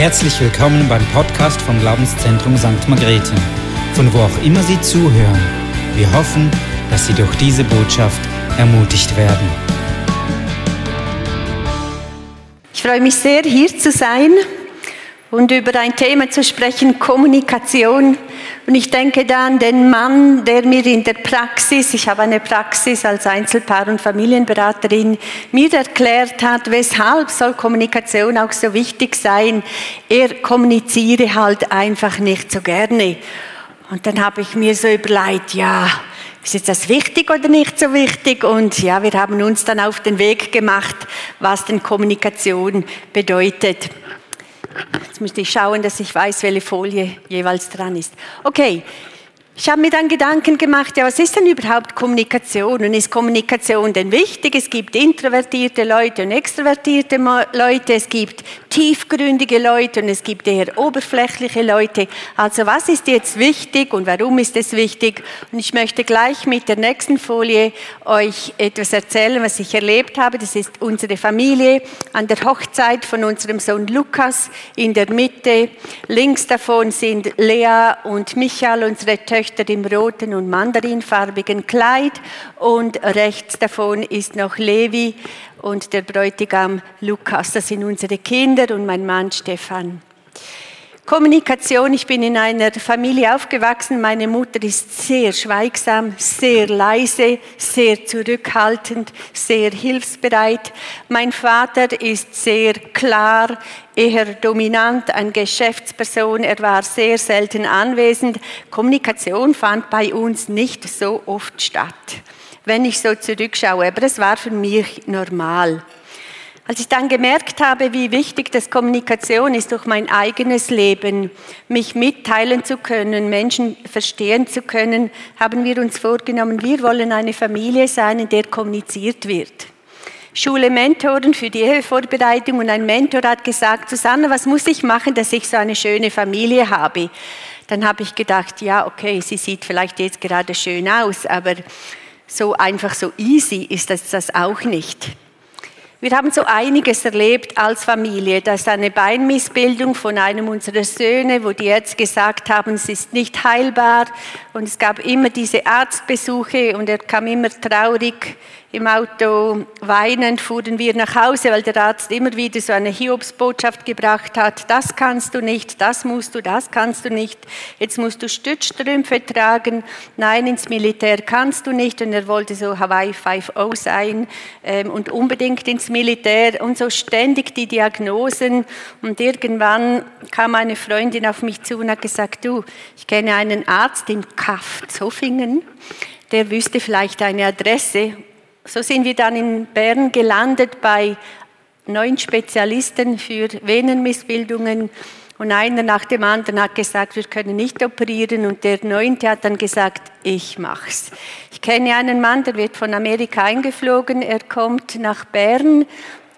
Herzlich willkommen beim Podcast vom Glaubenszentrum St. Margrethe, von wo auch immer Sie zuhören. Wir hoffen, dass Sie durch diese Botschaft ermutigt werden. Ich freue mich sehr, hier zu sein und über ein Thema zu sprechen, Kommunikation. Und ich denke da an den Mann, der mir in der Praxis, ich habe eine Praxis als Einzelpaar- und Familienberaterin, mir erklärt hat, weshalb soll Kommunikation auch so wichtig sein. Er kommuniziere halt einfach nicht so gerne. Und dann habe ich mir so überlegt, ja, ist jetzt das wichtig oder nicht so wichtig? Und ja, wir haben uns dann auf den Weg gemacht, was denn Kommunikation bedeutet. Jetzt müsste ich schauen, dass ich weiß, welche Folie jeweils dran ist. Okay, ich habe mir dann Gedanken gemacht, ja, was ist denn überhaupt Kommunikation? Und ist Kommunikation denn wichtig? Es gibt introvertierte Leute und extrovertierte Leute, es gibt tiefgründige Leute und es gibt eher oberflächliche Leute. Also was ist jetzt wichtig und warum ist es wichtig? Und ich möchte gleich mit der nächsten Folie euch etwas erzählen, was ich erlebt habe. Das ist unsere Familie an der Hochzeit von unserem Sohn Lukas in der Mitte. Links davon sind Lea und Michael, unsere Töchter Töchter im roten und mandarinfarbigen Kleid und rechts davon ist noch Levi und der Bräutigam Lukas. Das sind unsere Kinder und mein Mann Stefan. Kommunikation, ich bin in einer Familie aufgewachsen. Meine Mutter ist sehr schweigsam, sehr leise, sehr zurückhaltend, sehr hilfsbereit. Mein Vater ist sehr klar, eher dominant, eine Geschäftsperson. Er war sehr selten anwesend. Kommunikation fand bei uns nicht so oft statt, wenn ich so zurückschaue. Aber es war für mich normal. Als ich dann gemerkt habe, wie wichtig das Kommunikation ist durch mein eigenes Leben, mich mitteilen zu können, Menschen verstehen zu können, haben wir uns vorgenommen, wir wollen eine Familie sein, in der kommuniziert wird. Schule Mentoren für die Ehevorbereitung und ein Mentor hat gesagt, Susanne, was muss ich machen, dass ich so eine schöne Familie habe? Dann habe ich gedacht, ja, okay, sie sieht vielleicht jetzt gerade schön aus, aber so einfach so easy ist das, das auch nicht. Wir haben so einiges erlebt als Familie. Das ist eine Beinmissbildung von einem unserer Söhne, wo die Ärzte gesagt haben, es ist nicht heilbar. Und es gab immer diese Arztbesuche und er kam immer traurig im Auto weinend fuhren wir nach Hause, weil der Arzt immer wieder so eine Hiobsbotschaft gebracht hat. Das kannst du nicht, das musst du, das kannst du nicht. Jetzt musst du Stützstrümpfe tragen. Nein, ins Militär kannst du nicht. Und er wollte so Hawaii 5.0 sein ähm, und unbedingt ins Militär. Und so ständig die Diagnosen. Und irgendwann kam eine Freundin auf mich zu und hat gesagt, du, ich kenne einen Arzt in Kaff Zofingen der wüsste vielleicht eine Adresse so sind wir dann in Bern gelandet bei neun Spezialisten für Venenmissbildungen und einer nach dem anderen hat gesagt, wir können nicht operieren und der neunte hat dann gesagt, ich mach's. Ich kenne einen Mann, der wird von Amerika eingeflogen, er kommt nach Bern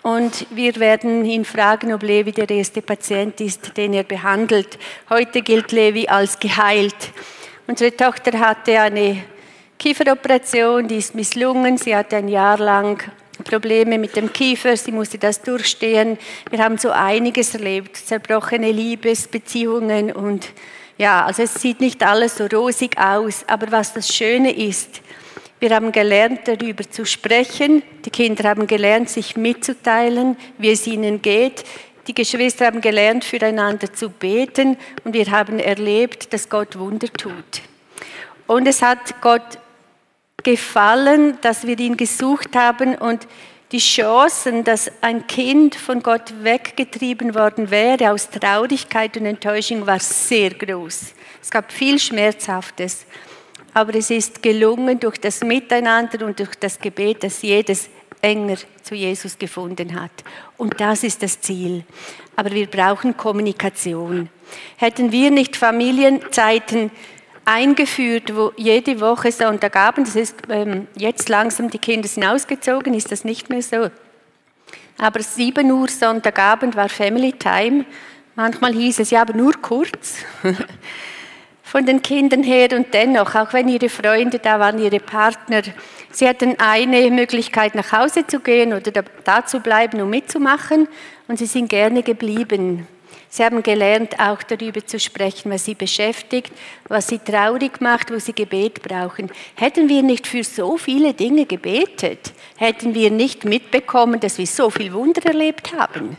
und wir werden ihn fragen, ob Levi der erste Patient ist, den er behandelt. Heute gilt Levi als geheilt. Unsere Tochter hatte eine Kieferoperation, die ist misslungen. Sie hatte ein Jahr lang Probleme mit dem Kiefer, sie musste das durchstehen. Wir haben so einiges erlebt, zerbrochene Liebesbeziehungen und ja, also es sieht nicht alles so rosig aus, aber was das Schöne ist, wir haben gelernt, darüber zu sprechen. Die Kinder haben gelernt, sich mitzuteilen, wie es ihnen geht. Die Geschwister haben gelernt, füreinander zu beten und wir haben erlebt, dass Gott Wunder tut. Und es hat Gott gefallen, dass wir ihn gesucht haben und die Chancen, dass ein Kind von Gott weggetrieben worden wäre aus Traurigkeit und Enttäuschung, war sehr groß. Es gab viel Schmerzhaftes, aber es ist gelungen durch das Miteinander und durch das Gebet, dass jedes enger zu Jesus gefunden hat. Und das ist das Ziel. Aber wir brauchen Kommunikation. Hätten wir nicht Familienzeiten eingeführt, wo jede Woche Sonntagabend, das ist ähm, jetzt langsam, die Kinder sind ausgezogen, ist das nicht mehr so. Aber 7 Uhr Sonntagabend war Family Time. Manchmal hieß es ja, aber nur kurz. Von den Kindern her und dennoch, auch wenn ihre Freunde da waren, ihre Partner, sie hatten eine Möglichkeit nach Hause zu gehen oder da zu bleiben und mitzumachen und sie sind gerne geblieben. Sie haben gelernt, auch darüber zu sprechen, was sie beschäftigt, was sie traurig macht, wo sie Gebet brauchen. Hätten wir nicht für so viele Dinge gebetet, hätten wir nicht mitbekommen, dass wir so viel Wunder erlebt haben.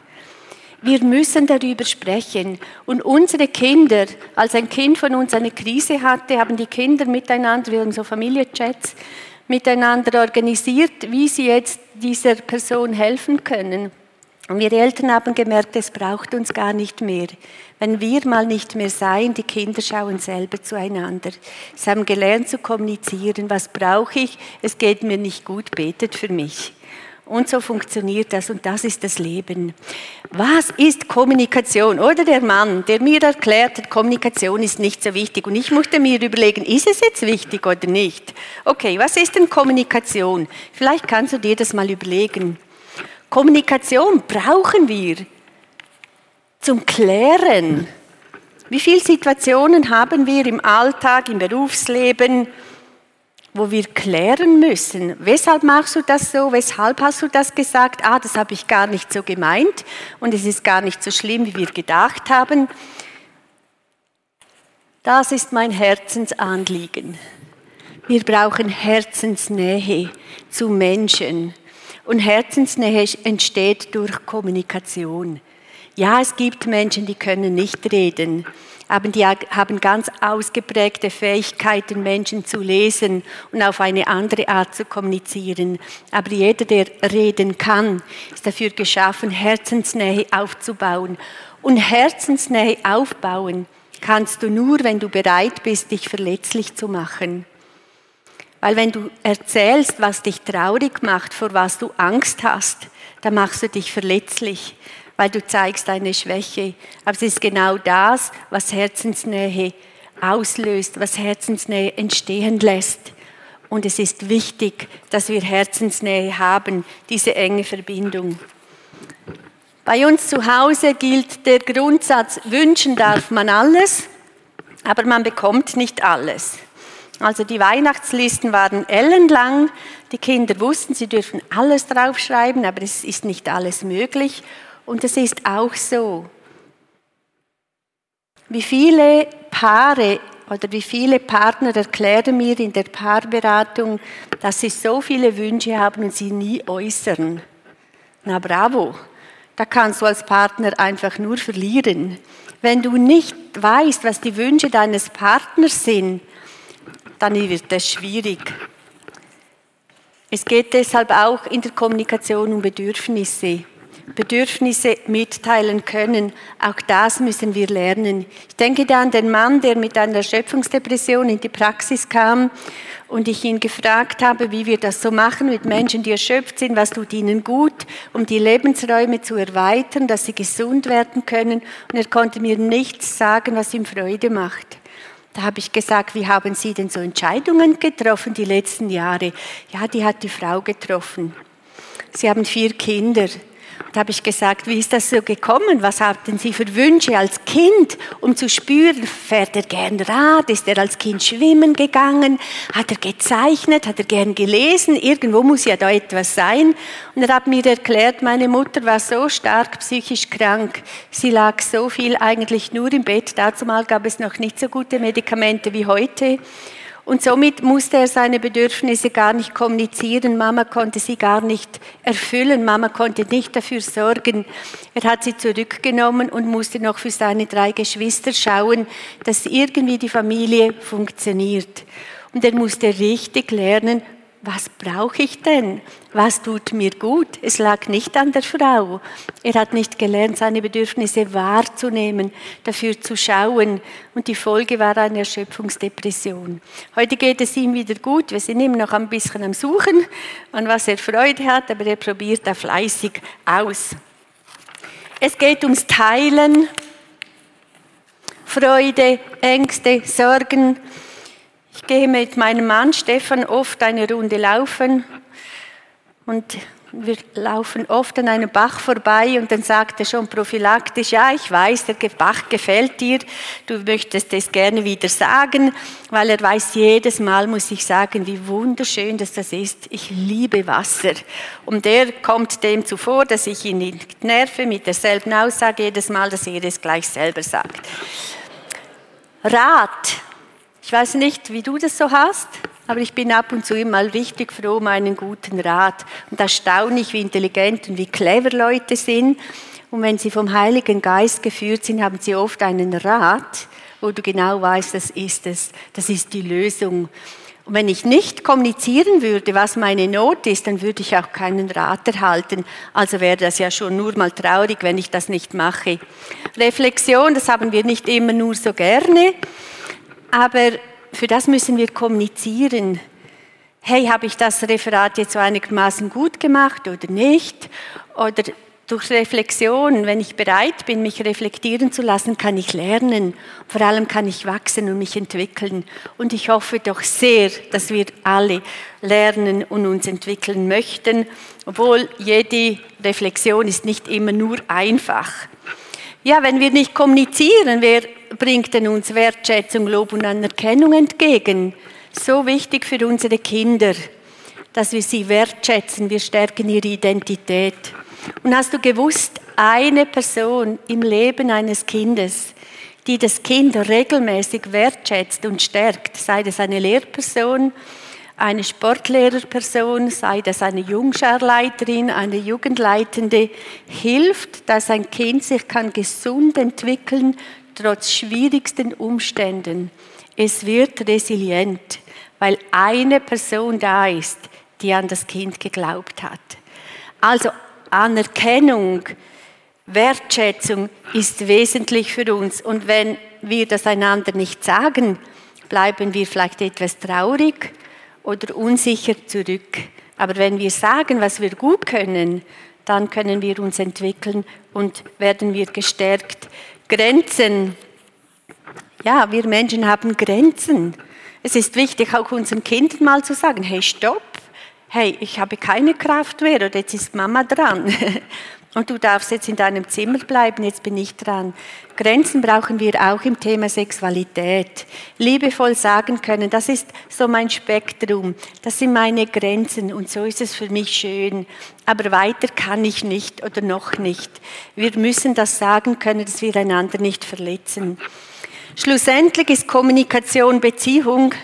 Wir müssen darüber sprechen. Und unsere Kinder, als ein Kind von uns eine Krise hatte, haben die Kinder miteinander, wir haben so Familienchats, miteinander organisiert, wie sie jetzt dieser Person helfen können. Und wir Eltern haben gemerkt, es braucht uns gar nicht mehr. Wenn wir mal nicht mehr sein, die Kinder schauen selber zueinander. Sie haben gelernt zu kommunizieren. Was brauche ich? Es geht mir nicht gut, betet für mich. Und so funktioniert das und das ist das Leben. Was ist Kommunikation? Oder der Mann, der mir erklärt hat, Kommunikation ist nicht so wichtig. Und ich musste mir überlegen, ist es jetzt wichtig oder nicht? Okay, was ist denn Kommunikation? Vielleicht kannst du dir das mal überlegen. Kommunikation brauchen wir zum Klären. Wie viele Situationen haben wir im Alltag, im Berufsleben, wo wir klären müssen? Weshalb machst du das so? Weshalb hast du das gesagt? Ah, das habe ich gar nicht so gemeint und es ist gar nicht so schlimm, wie wir gedacht haben. Das ist mein Herzensanliegen. Wir brauchen Herzensnähe zu Menschen. Und Herzensnähe entsteht durch Kommunikation. Ja, es gibt Menschen, die können nicht reden, aber die haben ganz ausgeprägte Fähigkeiten, Menschen zu lesen und auf eine andere Art zu kommunizieren. Aber jeder, der reden kann, ist dafür geschaffen, Herzensnähe aufzubauen. Und Herzensnähe aufbauen kannst du nur, wenn du bereit bist, dich verletzlich zu machen. Weil wenn du erzählst, was dich traurig macht, vor was du Angst hast, dann machst du dich verletzlich, weil du zeigst deine Schwäche. Aber es ist genau das, was Herzensnähe auslöst, was Herzensnähe entstehen lässt. Und es ist wichtig, dass wir Herzensnähe haben, diese enge Verbindung. Bei uns zu Hause gilt der Grundsatz, wünschen darf man alles, aber man bekommt nicht alles. Also die Weihnachtslisten waren ellenlang. Die Kinder wussten, sie dürfen alles draufschreiben, aber es ist nicht alles möglich. Und es ist auch so. Wie viele Paare oder wie viele Partner erklären mir in der Paarberatung, dass sie so viele Wünsche haben und sie nie äußern. Na bravo, da kannst du als Partner einfach nur verlieren. Wenn du nicht weißt, was die Wünsche deines Partners sind, dann wird es schwierig. Es geht deshalb auch in der Kommunikation um Bedürfnisse. Bedürfnisse mitteilen können. Auch das müssen wir lernen. Ich denke da an den Mann, der mit einer Erschöpfungsdepression in die Praxis kam und ich ihn gefragt habe, wie wir das so machen mit Menschen, die erschöpft sind, was tut ihnen gut, um die Lebensräume zu erweitern, dass sie gesund werden können. Und er konnte mir nichts sagen, was ihm Freude macht. Da habe ich gesagt, wie haben Sie denn so Entscheidungen getroffen die letzten Jahre? Ja, die hat die Frau getroffen. Sie haben vier Kinder. Da habe ich gesagt, wie ist das so gekommen? Was hatten Sie für Wünsche als Kind, um zu spüren, fährt er gern Rad? Ist er als Kind schwimmen gegangen? Hat er gezeichnet? Hat er gern gelesen? Irgendwo muss ja da etwas sein. Und er hat mir erklärt, meine Mutter war so stark psychisch krank. Sie lag so viel eigentlich nur im Bett. Dazu mal gab es noch nicht so gute Medikamente wie heute. Und somit musste er seine Bedürfnisse gar nicht kommunizieren. Mama konnte sie gar nicht erfüllen. Mama konnte nicht dafür sorgen. Er hat sie zurückgenommen und musste noch für seine drei Geschwister schauen, dass irgendwie die Familie funktioniert. Und er musste richtig lernen, was brauche ich denn? Was tut mir gut? Es lag nicht an der Frau. Er hat nicht gelernt, seine Bedürfnisse wahrzunehmen, dafür zu schauen. Und die Folge war eine Erschöpfungsdepression. Heute geht es ihm wieder gut. Wir sind immer noch ein bisschen am Suchen, an was er Freude hat, aber er probiert da fleißig aus. Es geht ums Teilen. Freude, Ängste, Sorgen, ich gehe mit meinem Mann Stefan oft eine Runde laufen und Wir laufen oft an einem Bach vorbei und dann sagt er schon prophylaktisch, ja, ich weiß, der Bach gefällt dir, du möchtest es gerne wieder sagen, weil er weiß, jedes Mal muss ich sagen, wie wunderschön dass das ist. Ich liebe Wasser. Und er kommt dem zuvor, dass ich ihn nicht nerve mit derselben Aussage jedes Mal, dass er es gleich selber sagt. Rat. Ich weiß nicht, wie du das so hast. Aber ich bin ab und zu immer richtig froh um einen guten Rat. Und erstaunlich, wie intelligent und wie clever Leute sind. Und wenn sie vom Heiligen Geist geführt sind, haben sie oft einen Rat, wo du genau weißt, das ist es, das ist die Lösung. Und wenn ich nicht kommunizieren würde, was meine Not ist, dann würde ich auch keinen Rat erhalten. Also wäre das ja schon nur mal traurig, wenn ich das nicht mache. Reflexion, das haben wir nicht immer nur so gerne, aber für das müssen wir kommunizieren. Hey, habe ich das Referat jetzt so einigermaßen gut gemacht oder nicht? Oder durch Reflexion, wenn ich bereit bin, mich reflektieren zu lassen, kann ich lernen. Vor allem kann ich wachsen und mich entwickeln. Und ich hoffe doch sehr, dass wir alle lernen und uns entwickeln möchten, obwohl jede Reflexion ist nicht immer nur einfach. Ja, wenn wir nicht kommunizieren, wer bringt denn uns Wertschätzung, Lob und Anerkennung entgegen? So wichtig für unsere Kinder, dass wir sie wertschätzen, wir stärken ihre Identität. Und hast du gewusst, eine Person im Leben eines Kindes, die das Kind regelmäßig wertschätzt und stärkt, sei das eine Lehrperson, eine Sportlehrerperson, sei das eine Jungscharleiterin, eine Jugendleitende, hilft, dass ein Kind sich kann gesund entwickeln trotz schwierigsten Umständen. Es wird resilient, weil eine Person da ist, die an das Kind geglaubt hat. Also Anerkennung, Wertschätzung ist wesentlich für uns. Und wenn wir das einander nicht sagen, bleiben wir vielleicht etwas traurig oder unsicher zurück. Aber wenn wir sagen, was wir gut können, dann können wir uns entwickeln und werden wir gestärkt. Grenzen. Ja, wir Menschen haben Grenzen. Es ist wichtig, auch unseren Kindern mal zu sagen, hey, stopp, hey, ich habe keine Kraft mehr oder jetzt ist Mama dran. Und du darfst jetzt in deinem Zimmer bleiben, jetzt bin ich dran. Grenzen brauchen wir auch im Thema Sexualität. Liebevoll sagen können, das ist so mein Spektrum, das sind meine Grenzen und so ist es für mich schön. Aber weiter kann ich nicht oder noch nicht. Wir müssen das sagen können, dass wir einander nicht verletzen. Schlussendlich ist Kommunikation Beziehung.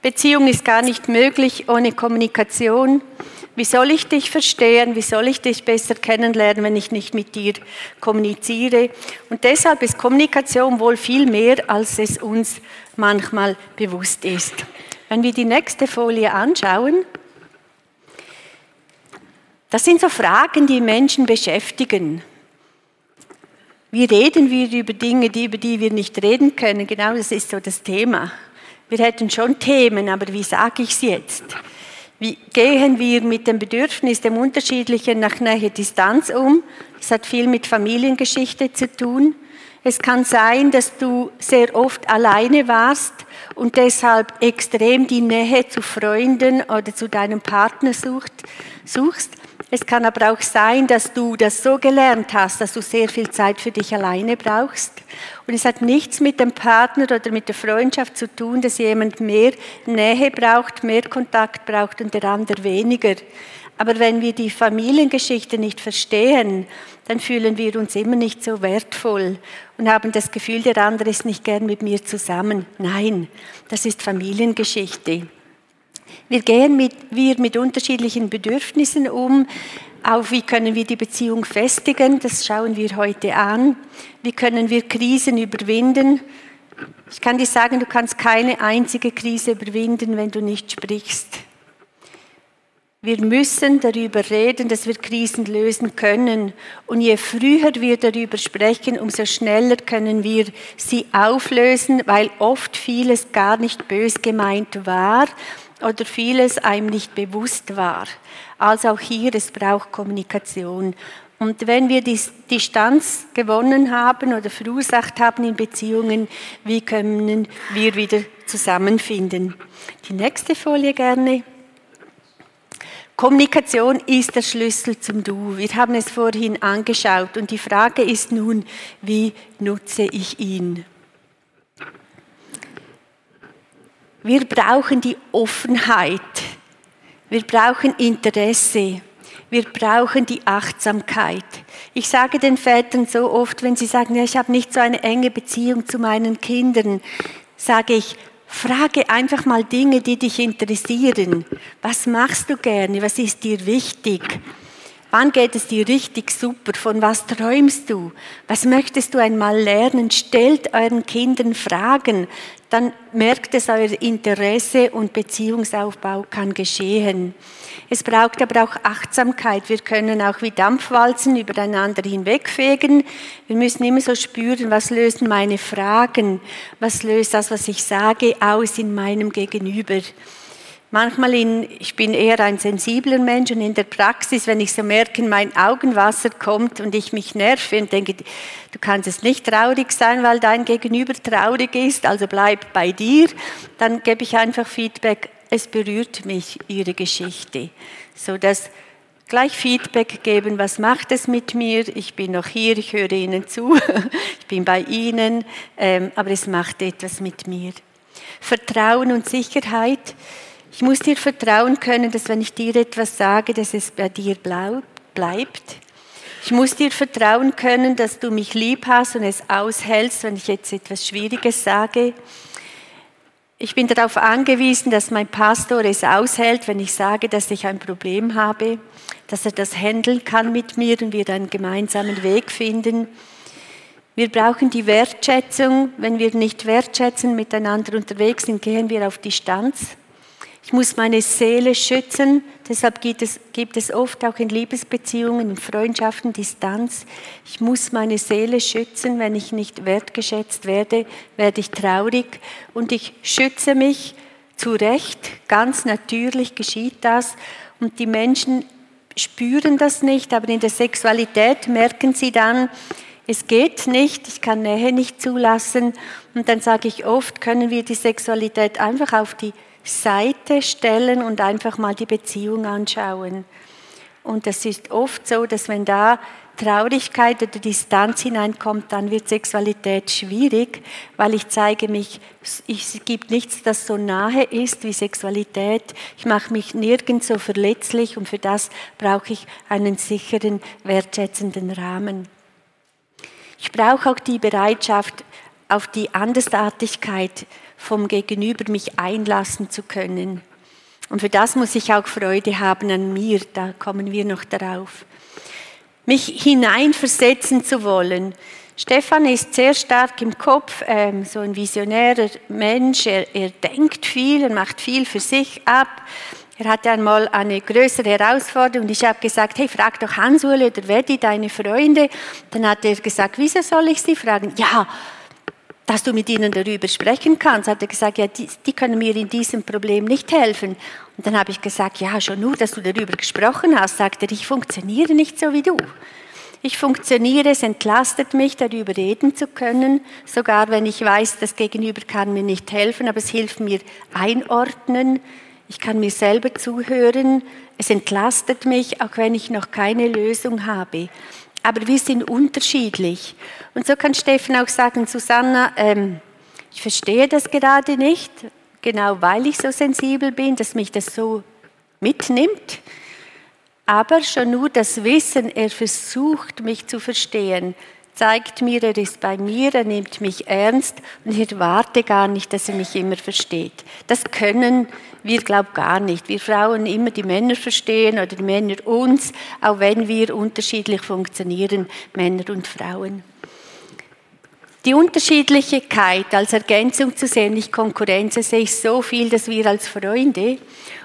Beziehung ist gar nicht möglich ohne Kommunikation. Wie soll ich dich verstehen? Wie soll ich dich besser kennenlernen, wenn ich nicht mit dir kommuniziere? Und deshalb ist Kommunikation wohl viel mehr, als es uns manchmal bewusst ist. Wenn wir die nächste Folie anschauen, das sind so Fragen, die Menschen beschäftigen. Wie reden wir über Dinge, über die wir nicht reden können? Genau das ist so das Thema. Wir hätten schon Themen, aber wie sage ich es jetzt? Wie gehen wir mit dem Bedürfnis dem Unterschiedlichen nach Nähe Distanz um? Das hat viel mit Familiengeschichte zu tun. Es kann sein, dass du sehr oft alleine warst und deshalb extrem die Nähe zu Freunden oder zu deinem Partner sucht, suchst. Es kann aber auch sein, dass du das so gelernt hast, dass du sehr viel Zeit für dich alleine brauchst. Und es hat nichts mit dem Partner oder mit der Freundschaft zu tun, dass jemand mehr Nähe braucht, mehr Kontakt braucht und der andere weniger. Aber wenn wir die Familiengeschichte nicht verstehen, dann fühlen wir uns immer nicht so wertvoll und haben das Gefühl, der andere ist nicht gern mit mir zusammen. Nein, das ist Familiengeschichte. Wir gehen mit, wir mit unterschiedlichen Bedürfnissen um. Auch wie können wir die Beziehung festigen, das schauen wir heute an. Wie können wir Krisen überwinden? Ich kann dir sagen, du kannst keine einzige Krise überwinden, wenn du nicht sprichst. Wir müssen darüber reden, dass wir Krisen lösen können. Und je früher wir darüber sprechen, umso schneller können wir sie auflösen, weil oft vieles gar nicht bös gemeint war oder vieles einem nicht bewusst war. Also auch hier, es braucht Kommunikation. Und wenn wir die Distanz gewonnen haben oder verursacht haben in Beziehungen, wie können wir wieder zusammenfinden? Die nächste Folie gerne. Kommunikation ist der Schlüssel zum Du. Wir haben es vorhin angeschaut und die Frage ist nun, wie nutze ich ihn? Wir brauchen die Offenheit. Wir brauchen Interesse. Wir brauchen die Achtsamkeit. Ich sage den Vätern so oft, wenn sie sagen, ja, ich habe nicht so eine enge Beziehung zu meinen Kindern, sage ich, frage einfach mal Dinge, die dich interessieren. Was machst du gerne? Was ist dir wichtig? Wann geht es dir richtig super? Von was träumst du? Was möchtest du einmal lernen? Stellt euren Kindern Fragen, dann merkt es euer Interesse und Beziehungsaufbau kann geschehen. Es braucht aber auch Achtsamkeit. Wir können auch wie Dampfwalzen übereinander hinwegfegen. Wir müssen immer so spüren, was lösen meine Fragen, was löst das, was ich sage, aus in meinem Gegenüber. Manchmal in, ich bin eher ein sensibler Mensch und in der Praxis, wenn ich so merke, mein Augenwasser kommt und ich mich nerve und denke, du kannst es nicht traurig sein, weil dein Gegenüber traurig ist, also bleib bei dir, dann gebe ich einfach Feedback, es berührt mich, ihre Geschichte. So dass gleich Feedback geben, was macht es mit mir? Ich bin noch hier, ich höre Ihnen zu, ich bin bei Ihnen, ähm, aber es macht etwas mit mir. Vertrauen und Sicherheit. Ich muss dir vertrauen können, dass wenn ich dir etwas sage, dass es bei dir bleibt. Ich muss dir vertrauen können, dass du mich lieb hast und es aushältst, wenn ich jetzt etwas Schwieriges sage. Ich bin darauf angewiesen, dass mein Pastor es aushält, wenn ich sage, dass ich ein Problem habe, dass er das handeln kann mit mir und wir einen gemeinsamen Weg finden. Wir brauchen die Wertschätzung. Wenn wir nicht wertschätzen, miteinander unterwegs sind, gehen wir auf Distanz. Ich muss meine Seele schützen, deshalb gibt es, gibt es oft auch in Liebesbeziehungen, in Freundschaften Distanz. Ich muss meine Seele schützen, wenn ich nicht wertgeschätzt werde, werde ich traurig. Und ich schütze mich. Zu Recht, ganz natürlich geschieht das. Und die Menschen spüren das nicht, aber in der Sexualität merken sie dann, es geht nicht, ich kann Nähe nicht zulassen. Und dann sage ich oft, können wir die Sexualität einfach auf die Seite stellen und einfach mal die Beziehung anschauen. Und es ist oft so, dass wenn da Traurigkeit oder Distanz hineinkommt, dann wird Sexualität schwierig, weil ich zeige mich, es gibt nichts, das so nahe ist wie Sexualität. Ich mache mich nirgends so verletzlich und für das brauche ich einen sicheren, wertschätzenden Rahmen. Ich brauche auch die Bereitschaft auf die Andersartigkeit vom Gegenüber mich einlassen zu können. Und für das muss ich auch Freude haben an mir, da kommen wir noch darauf. Mich hineinversetzen zu wollen. Stefan ist sehr stark im Kopf, ähm, so ein visionärer Mensch. Er, er denkt viel, er macht viel für sich ab. Er hatte einmal eine größere Herausforderung ich habe gesagt, hey, frag doch Hans-Ule oder Weddi, deine Freunde. Dann hat er gesagt, wieso soll ich sie fragen? Ja, dass du mit ihnen darüber sprechen kannst. Hat er gesagt, ja, die, die, können mir in diesem Problem nicht helfen. Und dann habe ich gesagt, ja, schon nur, dass du darüber gesprochen hast, sagt er, ich funktioniere nicht so wie du. Ich funktioniere, es entlastet mich, darüber reden zu können, sogar wenn ich weiß, das Gegenüber kann mir nicht helfen, aber es hilft mir einordnen. Ich kann mir selber zuhören. Es entlastet mich, auch wenn ich noch keine Lösung habe aber wir sind unterschiedlich. Und so kann Steffen auch sagen, Susanna, ähm, ich verstehe das gerade nicht, genau weil ich so sensibel bin, dass mich das so mitnimmt. Aber schon nur das Wissen, er versucht mich zu verstehen, zeigt mir, er ist bei mir, er nimmt mich ernst und ich erwarte gar nicht, dass er mich immer versteht. Das können wir, glaube gar nicht. Wir Frauen immer die Männer verstehen oder die Männer uns, auch wenn wir unterschiedlich funktionieren, Männer und Frauen. Die Unterschiedlichkeit als Ergänzung zu sehen, nicht Konkurrenz, sehe ich so viel, dass wir als Freunde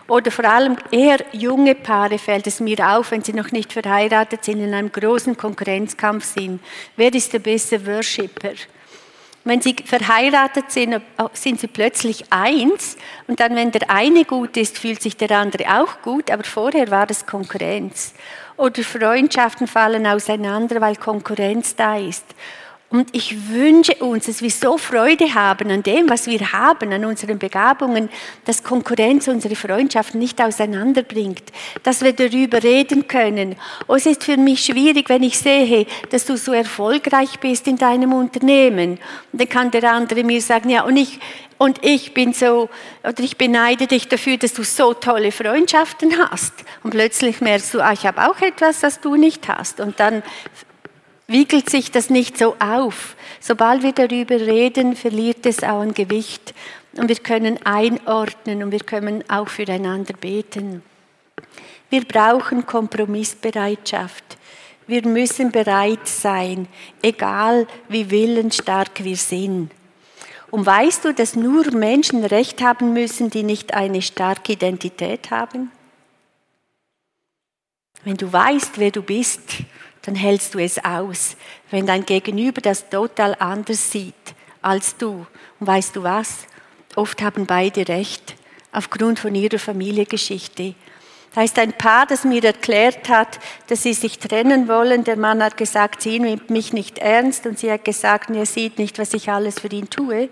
oder vor allem eher junge Paare fällt es mir auf, wenn sie noch nicht verheiratet sind, in einem großen Konkurrenzkampf sind. Wer ist der beste Worshipper? Wenn sie verheiratet sind, sind sie plötzlich eins und dann, wenn der eine gut ist, fühlt sich der andere auch gut, aber vorher war es Konkurrenz. Oder Freundschaften fallen auseinander, weil Konkurrenz da ist. Und ich wünsche uns, dass wir so Freude haben an dem, was wir haben, an unseren Begabungen, dass Konkurrenz unsere Freundschaft nicht auseinanderbringt, dass wir darüber reden können. Oh, es ist für mich schwierig, wenn ich sehe, dass du so erfolgreich bist in deinem Unternehmen. Und dann kann der andere mir sagen, ja, und ich, und ich bin so, oder ich beneide dich dafür, dass du so tolle Freundschaften hast. Und plötzlich merkst du, ah, ich habe auch etwas, das du nicht hast. Und dann wiegelt sich das nicht so auf. Sobald wir darüber reden, verliert es auch an Gewicht und wir können einordnen und wir können auch füreinander beten. Wir brauchen Kompromissbereitschaft. Wir müssen bereit sein, egal wie willensstark wir sind. Und weißt du, dass nur Menschen Recht haben müssen, die nicht eine starke Identität haben? Wenn du weißt, wer du bist, dann hältst du es aus. Wenn dein Gegenüber das total anders sieht als du. Und weißt du was? Oft haben beide recht, aufgrund von ihrer Familiengeschichte. Da ist ein Paar, das mir erklärt hat, dass sie sich trennen wollen. Der Mann hat gesagt, sie nimmt mich nicht ernst und sie hat gesagt, er sieht nicht, was ich alles für ihn tue.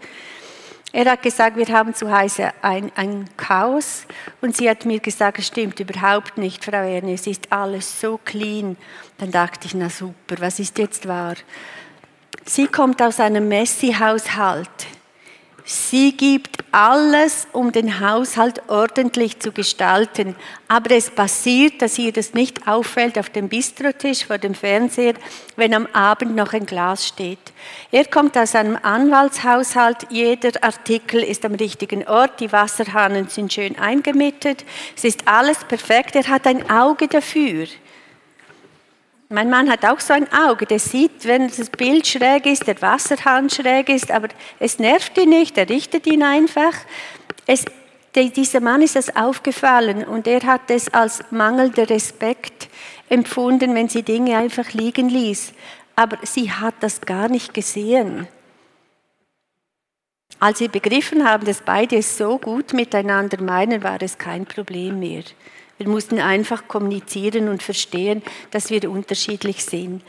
Er hat gesagt, wir haben zu Hause ein, ein Chaos und sie hat mir gesagt, es stimmt überhaupt nicht, Frau Erne, es ist alles so clean. Dann dachte ich, na super, was ist jetzt wahr? Sie kommt aus einem Messi-Haushalt. Sie gibt alles, um den Haushalt ordentlich zu gestalten. Aber es passiert, dass ihr das nicht auffällt auf dem Bistrotisch vor dem Fernseher, wenn am Abend noch ein Glas steht. Er kommt aus einem Anwaltshaushalt. Jeder Artikel ist am richtigen Ort. Die Wasserhahnen sind schön eingemietet. Es ist alles perfekt. Er hat ein Auge dafür. Mein Mann hat auch so ein Auge, der sieht, wenn das Bild schräg ist, der Wasserhahn schräg ist, aber es nervt ihn nicht, er richtet ihn einfach. Es, dieser Mann ist das aufgefallen und er hat es als mangelnder Respekt empfunden, wenn sie Dinge einfach liegen ließ. Aber sie hat das gar nicht gesehen. Als sie begriffen haben, dass beide es so gut miteinander meinen, war es kein Problem mehr. Wir mussten einfach kommunizieren und verstehen, dass wir unterschiedlich sind.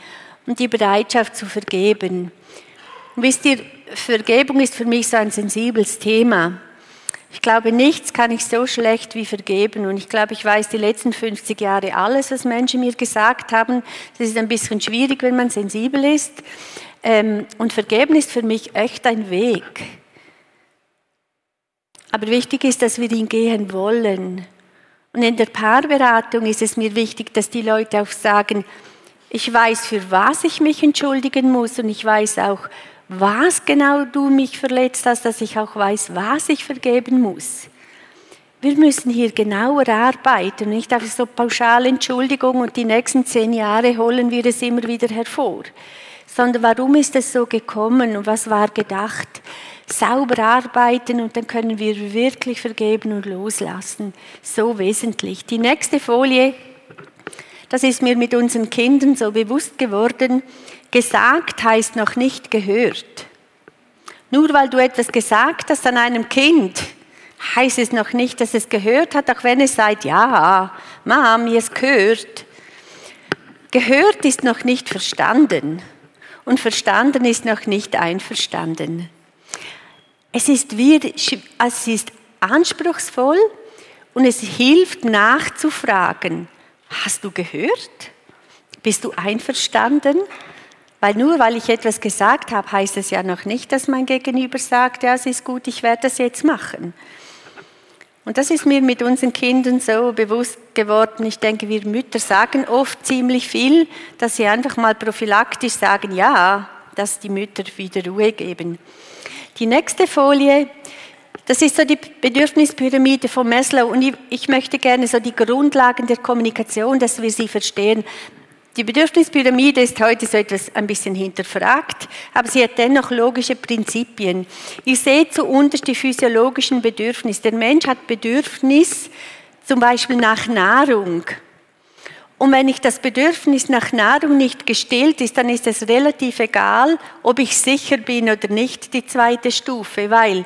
Und die Bereitschaft zu vergeben. Wisst ihr, Vergebung ist für mich so ein sensibles Thema. Ich glaube, nichts kann ich so schlecht wie vergeben. Und ich glaube, ich weiß die letzten 50 Jahre alles, was Menschen mir gesagt haben. Das ist ein bisschen schwierig, wenn man sensibel ist. Ähm, und vergeben ist für mich echt ein Weg. Aber wichtig ist, dass wir ihn gehen wollen. Und in der Paarberatung ist es mir wichtig, dass die Leute auch sagen, ich weiß, für was ich mich entschuldigen muss und ich weiß auch, was genau du mich verletzt hast, dass ich auch weiß, was ich vergeben muss. Wir müssen hier genauer arbeiten, nicht einfach so pauschal Entschuldigung und die nächsten zehn Jahre holen wir es immer wieder hervor, sondern warum ist es so gekommen und was war gedacht? Sauber arbeiten und dann können wir wirklich vergeben und loslassen. So wesentlich. Die nächste Folie, das ist mir mit unseren Kindern so bewusst geworden. Gesagt heißt noch nicht gehört. Nur weil du etwas gesagt hast an einem Kind, heißt es noch nicht, dass es gehört hat, auch wenn es sagt, ja, Mami, es gehört. Gehört ist noch nicht verstanden und verstanden ist noch nicht einverstanden. Es ist, es ist anspruchsvoll und es hilft nachzufragen. Hast du gehört? Bist du einverstanden? Weil nur weil ich etwas gesagt habe, heißt es ja noch nicht, dass mein Gegenüber sagt, ja, es ist gut, ich werde das jetzt machen. Und das ist mir mit unseren Kindern so bewusst geworden. Ich denke, wir Mütter sagen oft ziemlich viel, dass sie einfach mal prophylaktisch sagen, ja, dass die Mütter wieder Ruhe geben. Die nächste Folie, das ist so die Bedürfnispyramide von Maslow und ich, ich möchte gerne so die Grundlagen der Kommunikation, dass wir sie verstehen. Die Bedürfnispyramide ist heute so etwas ein bisschen hinterfragt, aber sie hat dennoch logische Prinzipien. Ihr seht zuunterst die physiologischen Bedürfnisse. Der Mensch hat Bedürfnis zum Beispiel nach Nahrung. Und wenn ich das Bedürfnis nach Nahrung nicht gestillt ist, dann ist es relativ egal, ob ich sicher bin oder nicht, die zweite Stufe, weil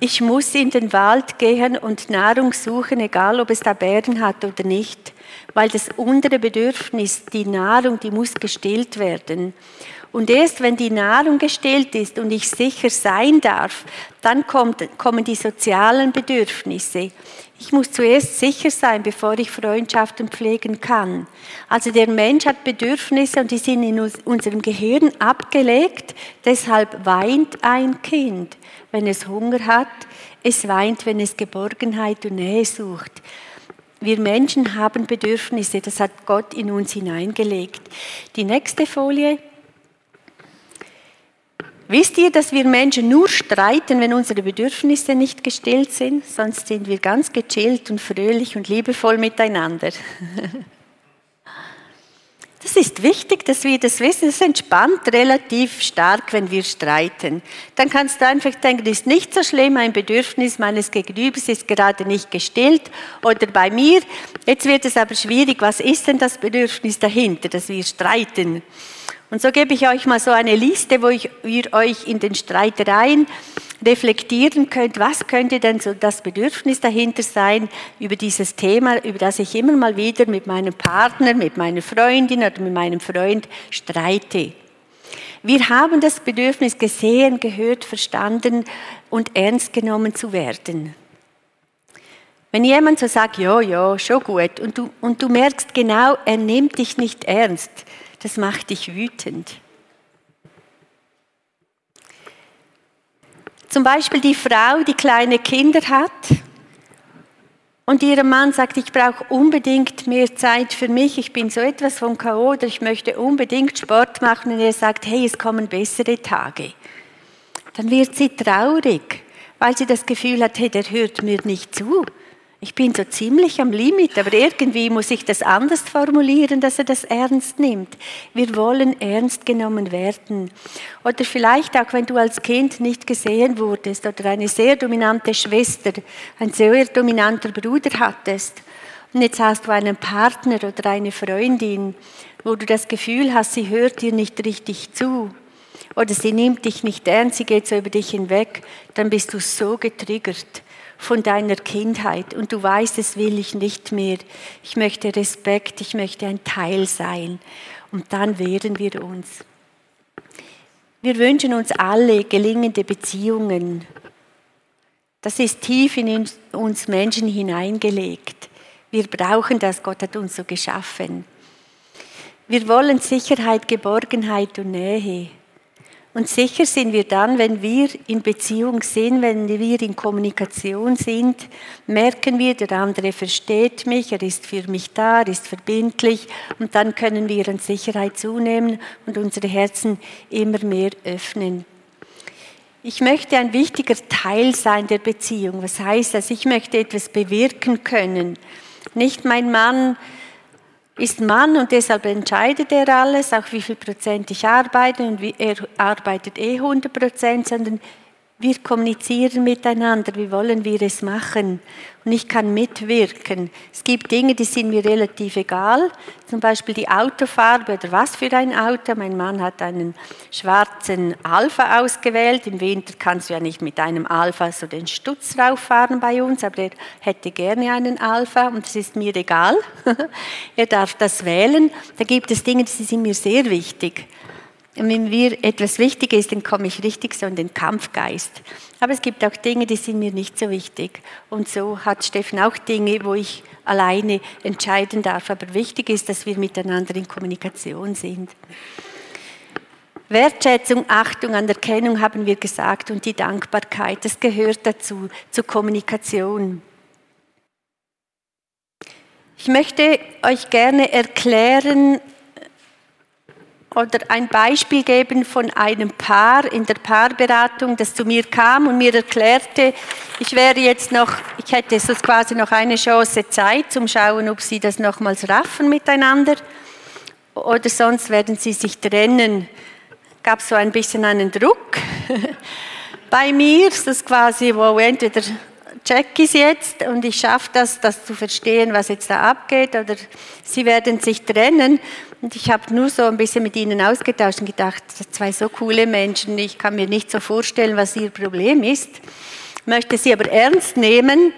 ich muss in den Wald gehen und Nahrung suchen, egal ob es da Bären hat oder nicht. weil das untere Bedürfnis, die Nahrung, die muss gestillt werden. Und erst wenn die Nahrung gestillt ist und ich sicher sein darf, dann kommt, kommen die sozialen Bedürfnisse. Ich muss zuerst sicher sein, bevor ich Freundschaften pflegen kann. Also der Mensch hat Bedürfnisse und die sind in unserem Gehirn abgelegt. Deshalb weint ein Kind, wenn es Hunger hat. Es weint, wenn es Geborgenheit und Nähe sucht. Wir Menschen haben Bedürfnisse, das hat Gott in uns hineingelegt. Die nächste Folie. Wisst ihr, dass wir Menschen nur streiten, wenn unsere Bedürfnisse nicht gestillt sind? Sonst sind wir ganz gechillt und fröhlich und liebevoll miteinander. Das ist wichtig, dass wir das wissen. Es entspannt relativ stark, wenn wir streiten. Dann kannst du einfach denken, das ist nicht so schlimm, ein Bedürfnis meines Gegenübers ist gerade nicht gestillt. Oder bei mir, jetzt wird es aber schwierig, was ist denn das Bedürfnis dahinter, dass wir streiten? Und so gebe ich euch mal so eine Liste, wo ich, ihr euch in den Streitereien reflektieren könnt, was könnte denn so das Bedürfnis dahinter sein über dieses Thema, über das ich immer mal wieder mit meinem Partner, mit meiner Freundin oder mit meinem Freund streite. Wir haben das Bedürfnis gesehen, gehört, verstanden und ernst genommen zu werden. Wenn jemand so sagt, ja, ja, schon gut, und du, und du merkst genau, er nimmt dich nicht ernst, das macht dich wütend. Zum Beispiel die Frau, die kleine Kinder hat und ihrem Mann sagt, ich brauche unbedingt mehr Zeit für mich, ich bin so etwas von K.O. oder ich möchte unbedingt Sport machen und er sagt, hey, es kommen bessere Tage. Dann wird sie traurig, weil sie das Gefühl hat, hey, der hört mir nicht zu. Ich bin so ziemlich am Limit, aber irgendwie muss ich das anders formulieren, dass er das ernst nimmt. Wir wollen ernst genommen werden. Oder vielleicht auch, wenn du als Kind nicht gesehen wurdest oder eine sehr dominante Schwester, ein sehr dominanter Bruder hattest. Und jetzt hast du einen Partner oder eine Freundin, wo du das Gefühl hast, sie hört dir nicht richtig zu oder sie nimmt dich nicht ernst, sie geht so über dich hinweg, dann bist du so getriggert von deiner Kindheit und du weißt, es will ich nicht mehr. Ich möchte Respekt, ich möchte ein Teil sein. Und dann wehren wir uns. Wir wünschen uns alle gelingende Beziehungen. Das ist tief in uns Menschen hineingelegt. Wir brauchen das, Gott hat uns so geschaffen. Wir wollen Sicherheit, Geborgenheit und Nähe. Und sicher sind wir dann, wenn wir in Beziehung sind, wenn wir in Kommunikation sind, merken wir, der andere versteht mich, er ist für mich da, er ist verbindlich und dann können wir an Sicherheit zunehmen und unsere Herzen immer mehr öffnen. Ich möchte ein wichtiger Teil sein der Beziehung. Was heißt das? Ich möchte etwas bewirken können. Nicht mein Mann ist Mann und deshalb entscheidet er alles, auch wie viel Prozent ich arbeite und wie, er arbeitet eh 100 Prozent, sondern wir kommunizieren miteinander, wie wollen wir es machen und ich kann mitwirken. Es gibt Dinge, die sind mir relativ egal, zum Beispiel die Autofarbe oder was für ein Auto. Mein Mann hat einen schwarzen Alpha ausgewählt. Im Winter kannst du ja nicht mit einem Alpha so den Stutz rauffahren bei uns, aber er hätte gerne einen Alpha und das ist mir egal. er darf das wählen. Da gibt es Dinge, die sind mir sehr wichtig. Und wenn mir etwas wichtig ist, dann komme ich richtig so in den Kampfgeist. Aber es gibt auch Dinge, die sind mir nicht so wichtig. Und so hat Steffen auch Dinge, wo ich alleine entscheiden darf. Aber wichtig ist, dass wir miteinander in Kommunikation sind. Wertschätzung, Achtung, Anerkennung haben wir gesagt und die Dankbarkeit, das gehört dazu, zur Kommunikation. Ich möchte euch gerne erklären, oder ein Beispiel geben von einem Paar in der Paarberatung, das zu mir kam und mir erklärte, ich wäre jetzt noch, ich hätte so quasi noch eine Chance Zeit zum Schauen, ob sie das nochmals raffen miteinander oder sonst werden sie sich trennen. Gab so ein bisschen einen Druck bei mir, das quasi, wo entweder check ich jetzt und ich schaffe das, das zu verstehen, was jetzt da abgeht, oder sie werden sich trennen. Und ich habe nur so ein bisschen mit ihnen ausgetauscht und gedacht, zwei so coole Menschen, ich kann mir nicht so vorstellen, was ihr Problem ist, möchte sie aber ernst nehmen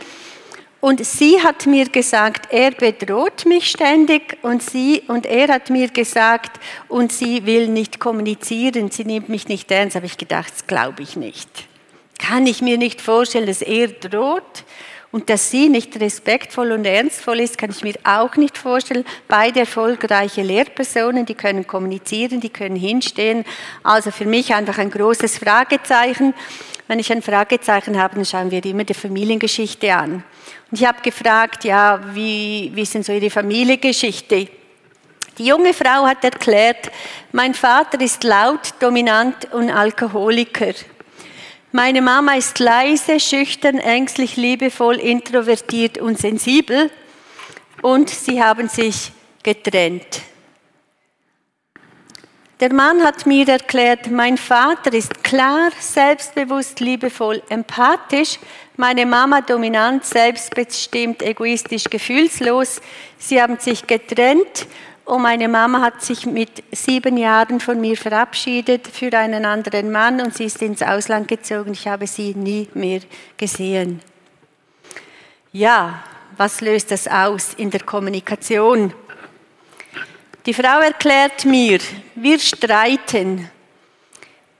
Und sie hat mir gesagt, er bedroht mich ständig und sie und er hat mir gesagt, und sie will nicht kommunizieren, sie nimmt mich nicht ernst. Habe ich gedacht, das glaube ich nicht. Kann ich mir nicht vorstellen, dass er droht und dass sie nicht respektvoll und ernstvoll ist, kann ich mir auch nicht vorstellen. Beide erfolgreiche Lehrpersonen, die können kommunizieren, die können hinstehen. Also für mich einfach ein großes Fragezeichen. Wenn ich ein Fragezeichen habe, dann schauen wir immer die Familiengeschichte an. Und ich habe gefragt, ja, wie, wie ist denn so Ihre Familiengeschichte? Die junge Frau hat erklärt, mein Vater ist laut, dominant und Alkoholiker. Meine Mama ist leise, schüchtern, ängstlich, liebevoll, introvertiert und sensibel. Und sie haben sich getrennt. Der Mann hat mir erklärt, mein Vater ist klar, selbstbewusst, liebevoll, empathisch, meine Mama dominant, selbstbestimmt, egoistisch, gefühlslos. Sie haben sich getrennt und meine Mama hat sich mit sieben Jahren von mir verabschiedet für einen anderen Mann und sie ist ins Ausland gezogen. Ich habe sie nie mehr gesehen. Ja, was löst das aus in der Kommunikation? Die Frau erklärt mir, wir streiten.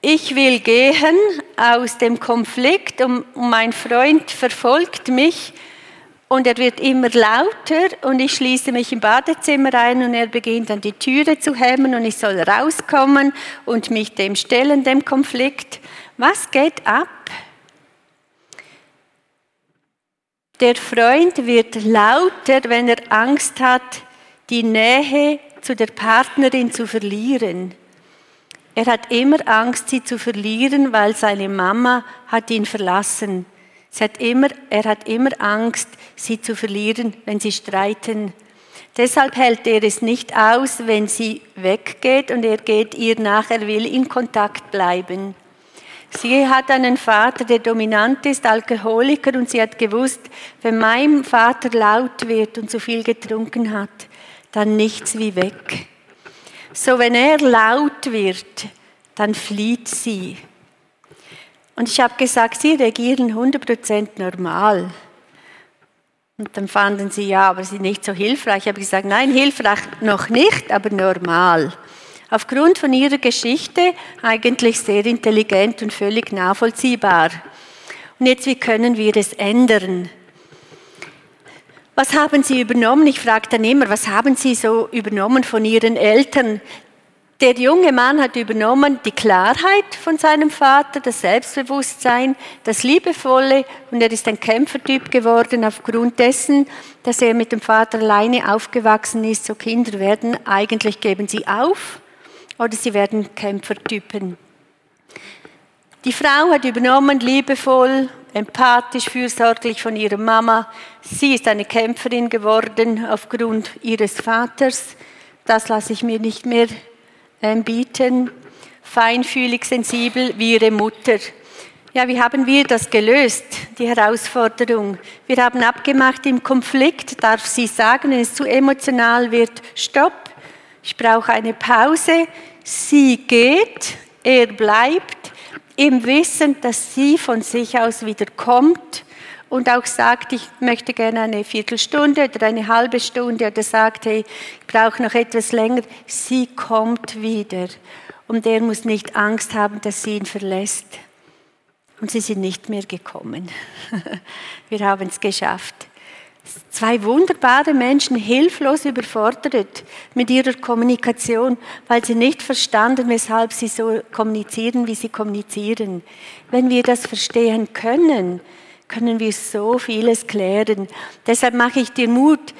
Ich will gehen aus dem Konflikt und mein Freund verfolgt mich und er wird immer lauter und ich schließe mich im Badezimmer ein und er beginnt an die Türe zu hämmern und ich soll rauskommen und mich dem stellen, dem Konflikt. Was geht ab? Der Freund wird lauter, wenn er Angst hat, die Nähe zu der Partnerin zu verlieren. Er hat immer Angst, sie zu verlieren, weil seine Mama hat ihn verlassen. Hat immer, er hat immer Angst, sie zu verlieren, wenn sie streiten. Deshalb hält er es nicht aus, wenn sie weggeht und er geht ihr nach, er will in Kontakt bleiben. Sie hat einen Vater, der dominant ist, Alkoholiker, und sie hat gewusst, wenn mein Vater laut wird und zu viel getrunken hat, dann nichts wie weg. So, wenn er laut wird, dann flieht sie. Und ich habe gesagt, sie reagieren 100% normal. Und dann fanden sie, ja, aber sie sind nicht so hilfreich. Ich habe gesagt, nein, hilfreich noch nicht, aber normal. Aufgrund von ihrer Geschichte eigentlich sehr intelligent und völlig nachvollziehbar. Und jetzt, wie können wir es ändern? Was haben Sie übernommen? Ich frage dann immer, was haben Sie so übernommen von Ihren Eltern? Der junge Mann hat übernommen die Klarheit von seinem Vater, das Selbstbewusstsein, das Liebevolle und er ist ein Kämpfertyp geworden aufgrund dessen, dass er mit dem Vater alleine aufgewachsen ist. So Kinder werden, eigentlich geben sie auf oder sie werden Kämpfertypen. Die Frau hat übernommen, liebevoll, empathisch, fürsorglich von ihrer Mama. Sie ist eine Kämpferin geworden aufgrund ihres Vaters. Das lasse ich mir nicht mehr bieten. Feinfühlig, sensibel wie ihre Mutter. Ja, wie haben wir das gelöst, die Herausforderung? Wir haben abgemacht, im Konflikt darf sie sagen, wenn es zu emotional wird, stopp, ich brauche eine Pause. Sie geht, er bleibt, im Wissen, dass sie von sich aus wieder kommt und auch sagt, ich möchte gerne eine Viertelstunde oder eine halbe Stunde oder sagt, hey, ich brauche noch etwas länger, sie kommt wieder. Und er muss nicht Angst haben, dass sie ihn verlässt. Und sie sind nicht mehr gekommen. Wir haben es geschafft. Zwei wunderbare Menschen, hilflos überfordert mit ihrer Kommunikation, weil sie nicht verstanden, weshalb sie so kommunizieren, wie sie kommunizieren. Wenn wir das verstehen können, können wir so vieles klären. Deshalb mache ich dir Mut,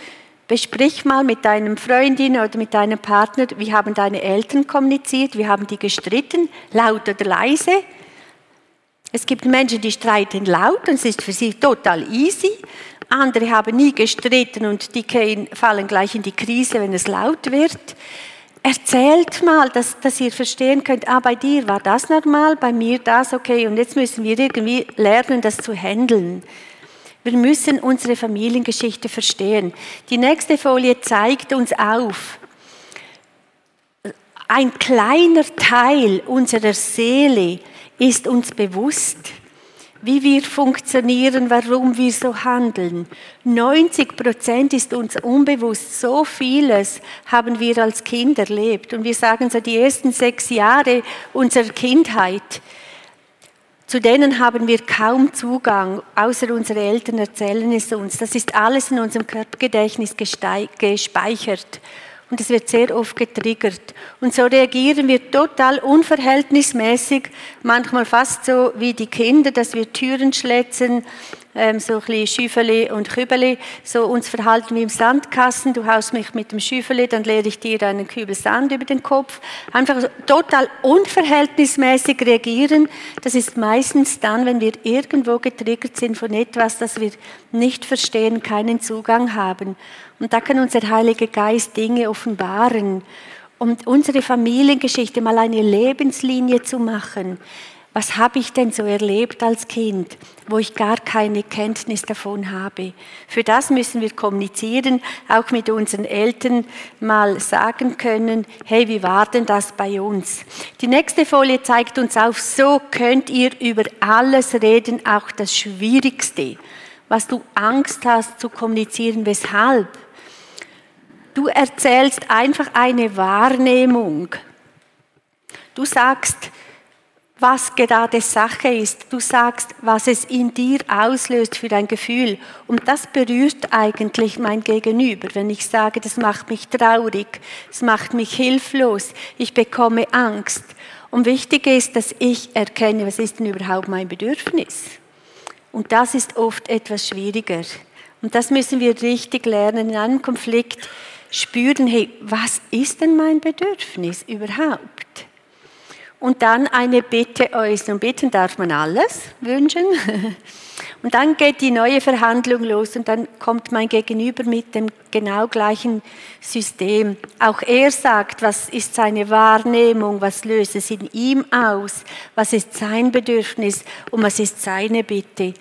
besprich mal mit deinem Freundin oder mit deinem Partner, wie haben deine Eltern kommuniziert, wie haben die gestritten, laut oder leise. Es gibt Menschen, die streiten laut und es ist für sie total easy. Andere haben nie gestritten und die fallen gleich in die Krise, wenn es laut wird. Erzählt mal, dass, dass ihr verstehen könnt, ah, bei dir war das normal, bei mir das, okay, und jetzt müssen wir irgendwie lernen, das zu handeln. Wir müssen unsere Familiengeschichte verstehen. Die nächste Folie zeigt uns auf, ein kleiner Teil unserer Seele ist uns bewusst. Wie wir funktionieren, warum wir so handeln. 90 Prozent ist uns unbewusst. So vieles haben wir als Kind erlebt. Und wir sagen so, die ersten sechs Jahre unserer Kindheit, zu denen haben wir kaum Zugang, außer unsere Eltern erzählen es uns. Das ist alles in unserem Körpergedächtnis gespeichert und es wird sehr oft getriggert. Und so reagieren wir total unverhältnismäßig, manchmal fast so wie die Kinder, dass wir Türen schlätzen, ähm, so ein bisschen Schüffeli und Kübeli, so uns verhalten wie im Sandkasten, du haust mich mit dem Schüffeli, dann leere ich dir einen Kübel Sand über den Kopf. Einfach total unverhältnismäßig reagieren, das ist meistens dann, wenn wir irgendwo getriggert sind von etwas, das wir nicht verstehen, keinen Zugang haben. Und da kann unser Heiliger Geist Dinge offenbaren, um unsere Familiengeschichte mal eine Lebenslinie zu machen. Was habe ich denn so erlebt als Kind, wo ich gar keine Kenntnis davon habe? Für das müssen wir kommunizieren, auch mit unseren Eltern mal sagen können, hey, wie war denn das bei uns? Die nächste Folie zeigt uns auf, so könnt ihr über alles reden, auch das Schwierigste, was du Angst hast zu kommunizieren, weshalb. Du erzählst einfach eine Wahrnehmung. Du sagst, was gerade Sache ist. Du sagst, was es in dir auslöst für ein Gefühl. Und das berührt eigentlich mein Gegenüber, wenn ich sage, das macht mich traurig, es macht mich hilflos, ich bekomme Angst. Und wichtig ist, dass ich erkenne, was ist denn überhaupt mein Bedürfnis. Und das ist oft etwas schwieriger. Und das müssen wir richtig lernen in einem Konflikt spüren, hey, was ist denn mein Bedürfnis überhaupt? Und dann eine Bitte äußern. Bitten darf man alles wünschen. Und dann geht die neue Verhandlung los und dann kommt mein Gegenüber mit dem genau gleichen System. Auch er sagt, was ist seine Wahrnehmung, was löst es in ihm aus, was ist sein Bedürfnis und was ist seine Bitte.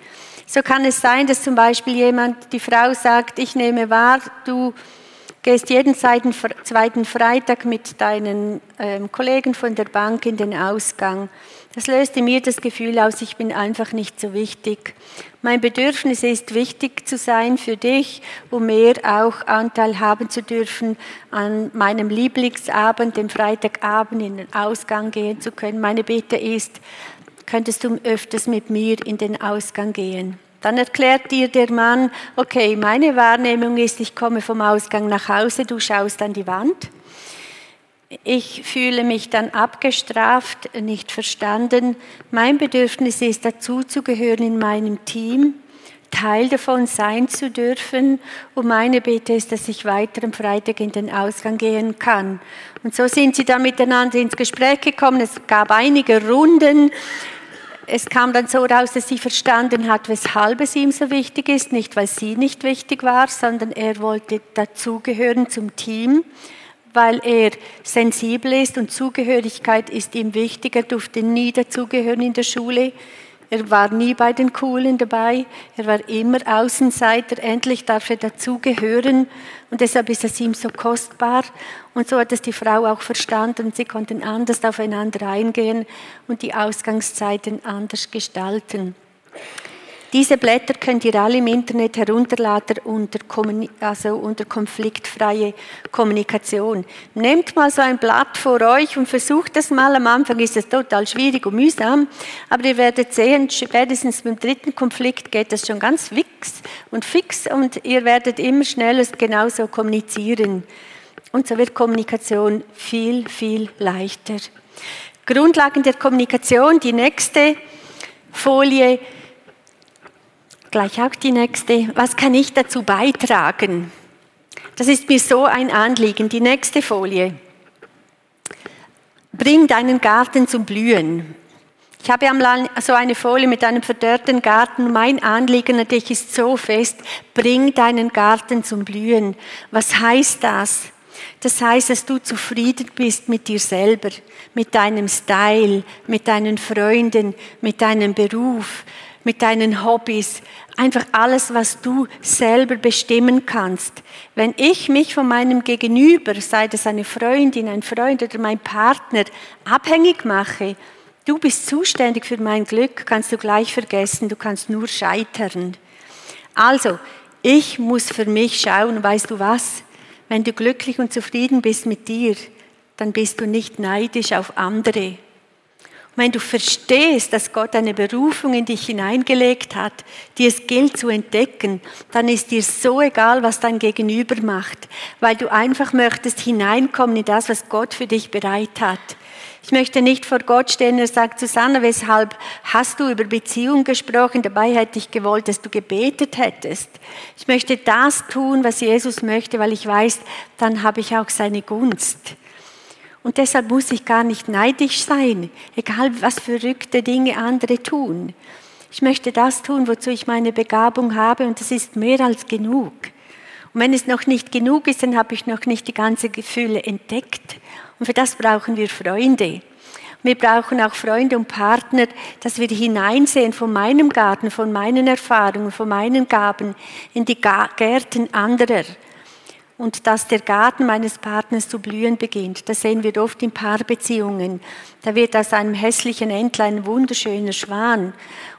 So kann es sein, dass zum Beispiel jemand, die Frau sagt, ich nehme wahr, du gehst jeden zweiten Freitag mit deinen ähm, Kollegen von der Bank in den Ausgang. Das löst in mir das Gefühl aus, ich bin einfach nicht so wichtig. Mein Bedürfnis ist, wichtig zu sein für dich, um mehr auch Anteil haben zu dürfen an meinem Lieblingsabend, dem Freitagabend in den Ausgang gehen zu können. Meine Bitte ist, könntest du öfters mit mir in den Ausgang gehen? Dann erklärt dir der Mann, okay, meine Wahrnehmung ist, ich komme vom Ausgang nach Hause, du schaust an die Wand. Ich fühle mich dann abgestraft, nicht verstanden. Mein Bedürfnis ist, dazuzugehören in meinem Team, Teil davon sein zu dürfen. Und meine Bitte ist, dass ich weiter am Freitag in den Ausgang gehen kann. Und so sind sie dann miteinander ins Gespräch gekommen. Es gab einige Runden es kam dann so raus, dass sie verstanden hat, weshalb es ihm so wichtig ist, nicht weil sie nicht wichtig war, sondern er wollte dazugehören zum Team, weil er sensibel ist und Zugehörigkeit ist ihm wichtig. Er durfte nie dazugehören in der Schule. Er war nie bei den Coolen dabei. Er war immer Außenseiter. Endlich darf er dazugehören. Und deshalb ist es ihm so kostbar. Und so hat es die Frau auch verstanden. Sie konnten anders aufeinander eingehen und die Ausgangszeiten anders gestalten. Diese Blätter könnt ihr alle im Internet herunterladen unter, also unter konfliktfreie Kommunikation. Nehmt mal so ein Blatt vor euch und versucht das mal. Am Anfang ist es total schwierig und mühsam, aber ihr werdet sehen, spätestens beim dritten Konflikt geht das schon ganz fix und fix und ihr werdet immer schneller genauso kommunizieren. Und so wird Kommunikation viel, viel leichter. Grundlagen der Kommunikation, die nächste Folie Gleich auch die nächste. Was kann ich dazu beitragen? Das ist mir so ein Anliegen. Die nächste Folie. Bring deinen Garten zum Blühen. Ich habe so eine Folie mit einem verdörrten Garten. Mein Anliegen an dich ist so fest. Bring deinen Garten zum Blühen. Was heißt das? Das heißt, dass du zufrieden bist mit dir selber, mit deinem Style, mit deinen Freunden, mit deinem Beruf, mit deinen Hobbys, einfach alles, was du selber bestimmen kannst. Wenn ich mich von meinem Gegenüber, sei das eine Freundin, ein Freund oder mein Partner, abhängig mache, du bist zuständig für mein Glück, kannst du gleich vergessen, du kannst nur scheitern. Also, ich muss für mich schauen, weißt du was? Wenn du glücklich und zufrieden bist mit dir, dann bist du nicht neidisch auf andere. Und wenn du verstehst, dass Gott eine Berufung in dich hineingelegt hat, die es gilt zu entdecken, dann ist dir so egal, was dein Gegenüber macht, weil du einfach möchtest hineinkommen in das, was Gott für dich bereit hat. Ich möchte nicht vor Gott stehen, er sagt, Susanne, weshalb hast du über Beziehung gesprochen? Dabei hätte ich gewollt, dass du gebetet hättest. Ich möchte das tun, was Jesus möchte, weil ich weiß, dann habe ich auch seine Gunst. Und deshalb muss ich gar nicht neidisch sein, egal was verrückte Dinge andere tun. Ich möchte das tun, wozu ich meine Begabung habe und das ist mehr als genug. Und wenn es noch nicht genug ist, dann habe ich noch nicht die ganze Gefühle entdeckt. Und für das brauchen wir Freunde. Wir brauchen auch Freunde und Partner, dass wir hineinsehen von meinem Garten, von meinen Erfahrungen, von meinen Gaben in die Gärten anderer und dass der Garten meines Partners zu blühen beginnt. Das sehen wir oft in Paarbeziehungen. Da wird aus einem hässlichen Entlein ein wunderschöner Schwan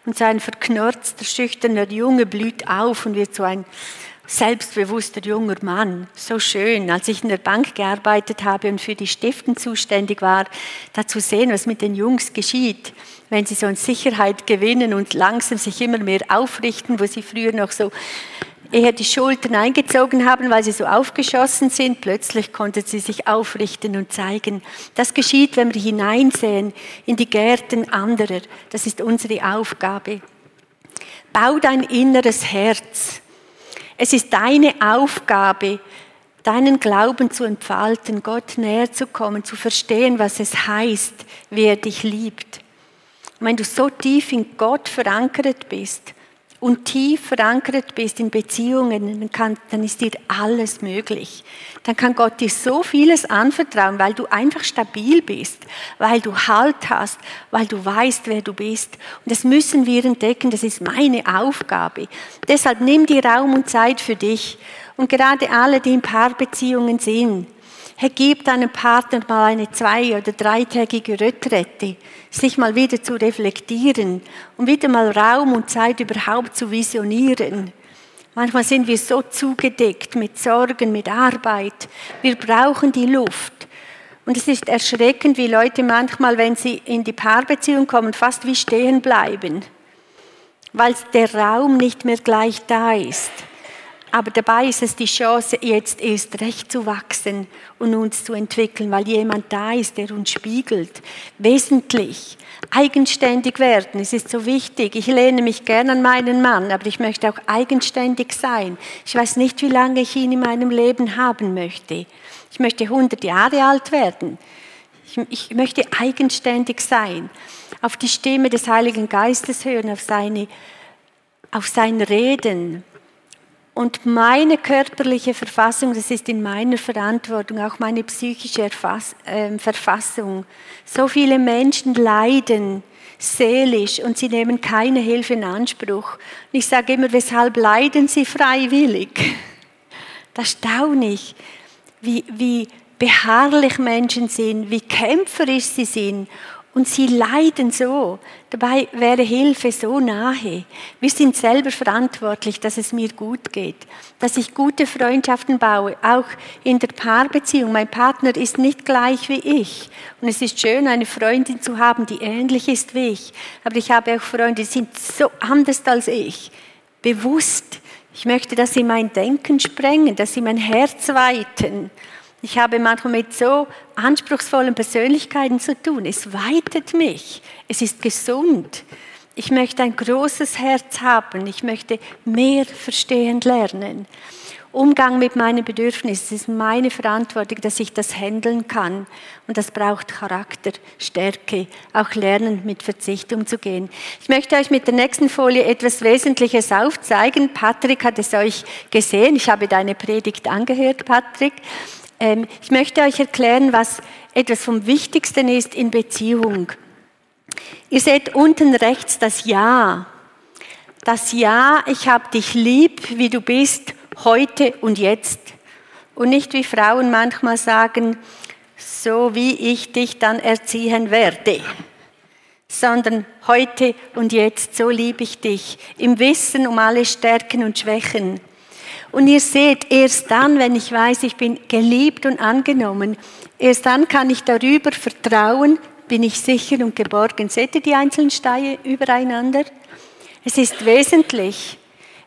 und sein verknorzter, schüchterner Junge blüht auf und wird so ein selbstbewusster junger Mann. So schön, als ich in der Bank gearbeitet habe und für die Stiften zuständig war, da zu sehen, was mit den Jungs geschieht, wenn sie so in Sicherheit gewinnen und langsam sich immer mehr aufrichten, wo sie früher noch so eher die Schultern eingezogen haben, weil sie so aufgeschossen sind. Plötzlich konnten sie sich aufrichten und zeigen. Das geschieht, wenn wir hineinsehen in die Gärten anderer. Das ist unsere Aufgabe. Bau dein inneres Herz. Es ist deine Aufgabe, deinen Glauben zu entfalten, Gott näher zu kommen, zu verstehen, was es heißt, wie er dich liebt. Und wenn du so tief in Gott verankert bist, und tief verankert bist in Beziehungen, dann, kann, dann ist dir alles möglich. Dann kann Gott dir so vieles anvertrauen, weil du einfach stabil bist, weil du Halt hast, weil du weißt, wer du bist. Und das müssen wir entdecken, das ist meine Aufgabe. Deshalb nimm dir Raum und Zeit für dich. Und gerade alle, die in Paarbeziehungen sind, Herr, gib deinem Partner mal eine zwei- oder dreitägige Retrette, sich mal wieder zu reflektieren und wieder mal Raum und Zeit überhaupt zu visionieren. Manchmal sind wir so zugedeckt mit Sorgen, mit Arbeit. Wir brauchen die Luft. Und es ist erschreckend, wie Leute manchmal, wenn sie in die Paarbeziehung kommen, fast wie stehen bleiben, weil der Raum nicht mehr gleich da ist. Aber dabei ist es die Chance, jetzt erst recht zu wachsen und uns zu entwickeln, weil jemand da ist, der uns spiegelt. Wesentlich. Eigenständig werden, es ist so wichtig. Ich lehne mich gern an meinen Mann, aber ich möchte auch eigenständig sein. Ich weiß nicht, wie lange ich ihn in meinem Leben haben möchte. Ich möchte 100 Jahre alt werden. Ich, ich möchte eigenständig sein. Auf die Stimme des Heiligen Geistes hören, auf seine, auf sein Reden und meine körperliche Verfassung, das ist in meiner Verantwortung, auch meine psychische Erfass äh, Verfassung. So viele Menschen leiden seelisch und sie nehmen keine Hilfe in Anspruch. Und ich sage immer, weshalb leiden sie freiwillig? Da staune ich, wie, wie beharrlich Menschen sind, wie kämpferisch sie sind und sie leiden so. Dabei wäre Hilfe so nahe. Wir sind selber verantwortlich, dass es mir gut geht, dass ich gute Freundschaften baue, auch in der Paarbeziehung. Mein Partner ist nicht gleich wie ich. Und es ist schön, eine Freundin zu haben, die ähnlich ist wie ich. Aber ich habe auch Freunde, die sind so anders als ich. Bewusst. Ich möchte, dass sie mein Denken sprengen, dass sie mein Herz weiten. Ich habe manchmal mit so anspruchsvollen Persönlichkeiten zu tun. Es weitet mich. Es ist gesund. Ich möchte ein großes Herz haben. Ich möchte mehr verstehen lernen. Umgang mit meinen Bedürfnissen ist meine Verantwortung, dass ich das handeln kann. Und das braucht Charakter, Stärke, auch lernen, mit Verzicht umzugehen. Ich möchte euch mit der nächsten Folie etwas Wesentliches aufzeigen. Patrick hat es euch gesehen. Ich habe deine Predigt angehört, Patrick. Ähm, ich möchte euch erklären, was etwas vom Wichtigsten ist in Beziehung. Ihr seht unten rechts das Ja. Das Ja, ich habe dich lieb, wie du bist, heute und jetzt. Und nicht wie Frauen manchmal sagen, so wie ich dich dann erziehen werde. sondern heute und jetzt, so liebe ich dich, im Wissen um alle Stärken und Schwächen. Und ihr seht, erst dann, wenn ich weiß, ich bin geliebt und angenommen, erst dann kann ich darüber vertrauen, bin ich sicher und geborgen. Seht ihr die einzelnen Steine übereinander? Es ist wesentlich.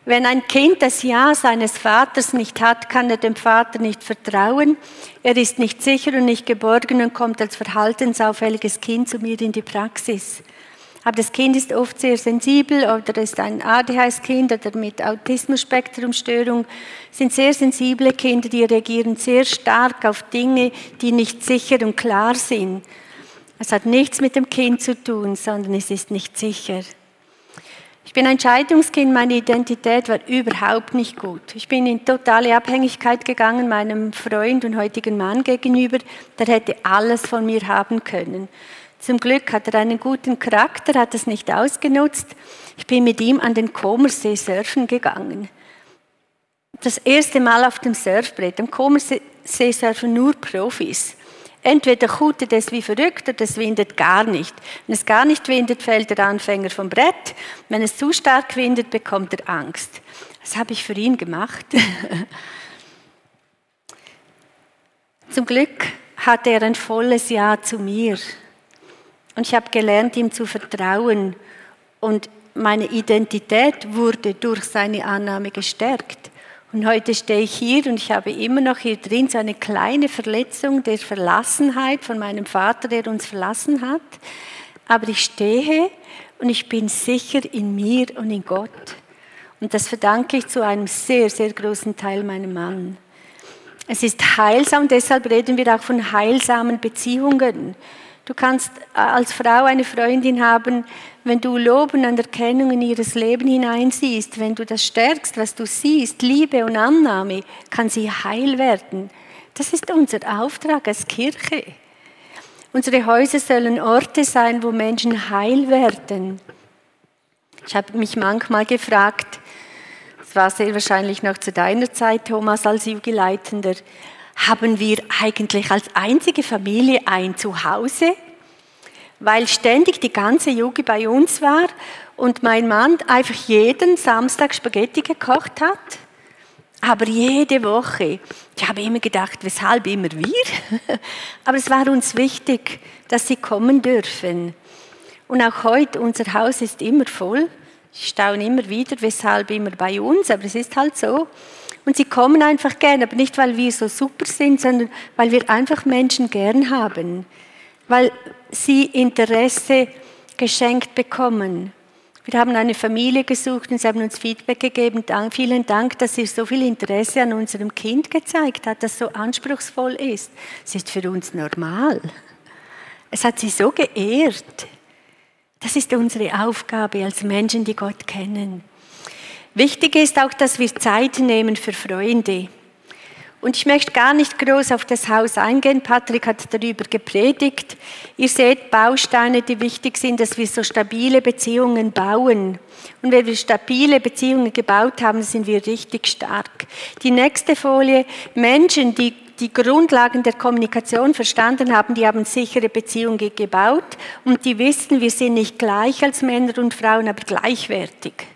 Wenn ein Kind das Ja seines Vaters nicht hat, kann er dem Vater nicht vertrauen. Er ist nicht sicher und nicht geborgen und kommt als verhaltensauffälliges Kind zu mir in die Praxis. Aber das Kind ist oft sehr sensibel oder ist ein ADHS-Kind oder mit Autismus-Spektrum-Störung, sind sehr sensible Kinder, die reagieren sehr stark auf Dinge, die nicht sicher und klar sind. Es hat nichts mit dem Kind zu tun, sondern es ist nicht sicher. Ich bin ein Scheidungskind, meine Identität war überhaupt nicht gut. Ich bin in totale Abhängigkeit gegangen meinem Freund und heutigen Mann gegenüber, der hätte alles von mir haben können. Zum Glück hat er einen guten Charakter, hat es nicht ausgenutzt. Ich bin mit ihm an den Comersee surfen gegangen. Das erste Mal auf dem Surfbrett. Am Comersee surfen nur Profis. Entweder kutet es wie verrückt oder es windet gar nicht. Wenn es gar nicht windet, fällt der Anfänger vom Brett. Wenn es zu stark windet, bekommt er Angst. Das habe ich für ihn gemacht. Zum Glück hatte er ein volles Ja zu mir. Und ich habe gelernt, ihm zu vertrauen. Und meine Identität wurde durch seine Annahme gestärkt. Und heute stehe ich hier und ich habe immer noch hier drin so eine kleine Verletzung der Verlassenheit von meinem Vater, der uns verlassen hat. Aber ich stehe und ich bin sicher in mir und in Gott. Und das verdanke ich zu einem sehr, sehr großen Teil meinem Mann. Es ist heilsam, deshalb reden wir auch von heilsamen Beziehungen. Du kannst äh, als Frau eine Freundin haben, wenn du Lob und Anerkennung in ihres Leben hineinsiehst, wenn du das stärkst, was du siehst, Liebe und Annahme, kann sie heil werden. Das ist unser Auftrag als Kirche. Unsere Häuser sollen Orte sein, wo Menschen heil werden. Ich habe mich manchmal gefragt, es war sehr wahrscheinlich noch zu deiner Zeit, Thomas, als Jugendleitender, haben wir eigentlich als einzige Familie ein Zuhause, weil ständig die ganze Jugend bei uns war und mein Mann einfach jeden Samstag Spaghetti gekocht hat. Aber jede Woche. Ich habe immer gedacht, weshalb immer wir? Aber es war uns wichtig, dass sie kommen dürfen. Und auch heute, unser Haus ist immer voll. Ich staune immer wieder, weshalb immer bei uns, aber es ist halt so. Und sie kommen einfach gern, aber nicht, weil wir so super sind, sondern weil wir einfach Menschen gern haben, weil sie Interesse geschenkt bekommen. Wir haben eine Familie gesucht und sie haben uns Feedback gegeben. Vielen Dank, dass ihr so viel Interesse an unserem Kind gezeigt habt, das so anspruchsvoll ist. Es ist für uns normal. Es hat sie so geehrt. Das ist unsere Aufgabe als Menschen, die Gott kennen. Wichtig ist auch, dass wir Zeit nehmen für Freunde. Und ich möchte gar nicht groß auf das Haus eingehen. Patrick hat darüber gepredigt. Ihr seht Bausteine, die wichtig sind, dass wir so stabile Beziehungen bauen. Und wenn wir stabile Beziehungen gebaut haben, sind wir richtig stark. Die nächste Folie. Menschen, die die Grundlagen der Kommunikation verstanden haben, die haben sichere Beziehungen gebaut und die wissen, wir sind nicht gleich als Männer und Frauen, aber gleichwertig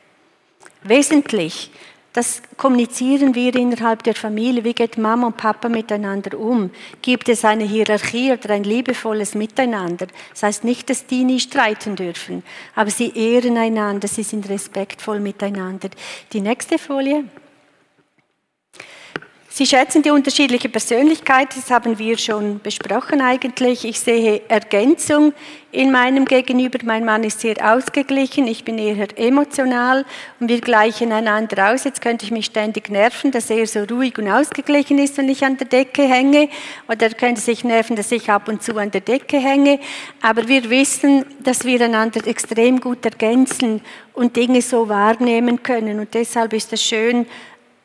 wesentlich. Das kommunizieren wir innerhalb der Familie. Wie geht Mama und Papa miteinander um? Gibt es eine Hierarchie oder ein liebevolles Miteinander? Das heißt nicht, dass die nie streiten dürfen, aber sie ehren einander, sie sind respektvoll miteinander. Die nächste Folie. Sie schätzen die unterschiedliche Persönlichkeit, das haben wir schon besprochen eigentlich. Ich sehe Ergänzung in meinem Gegenüber. Mein Mann ist sehr ausgeglichen, ich bin eher emotional und wir gleichen einander aus. Jetzt könnte ich mich ständig nerven, dass er so ruhig und ausgeglichen ist, wenn ich an der Decke hänge. Oder er könnte sich nerven, dass ich ab und zu an der Decke hänge. Aber wir wissen, dass wir einander extrem gut ergänzen und Dinge so wahrnehmen können. Und deshalb ist es schön,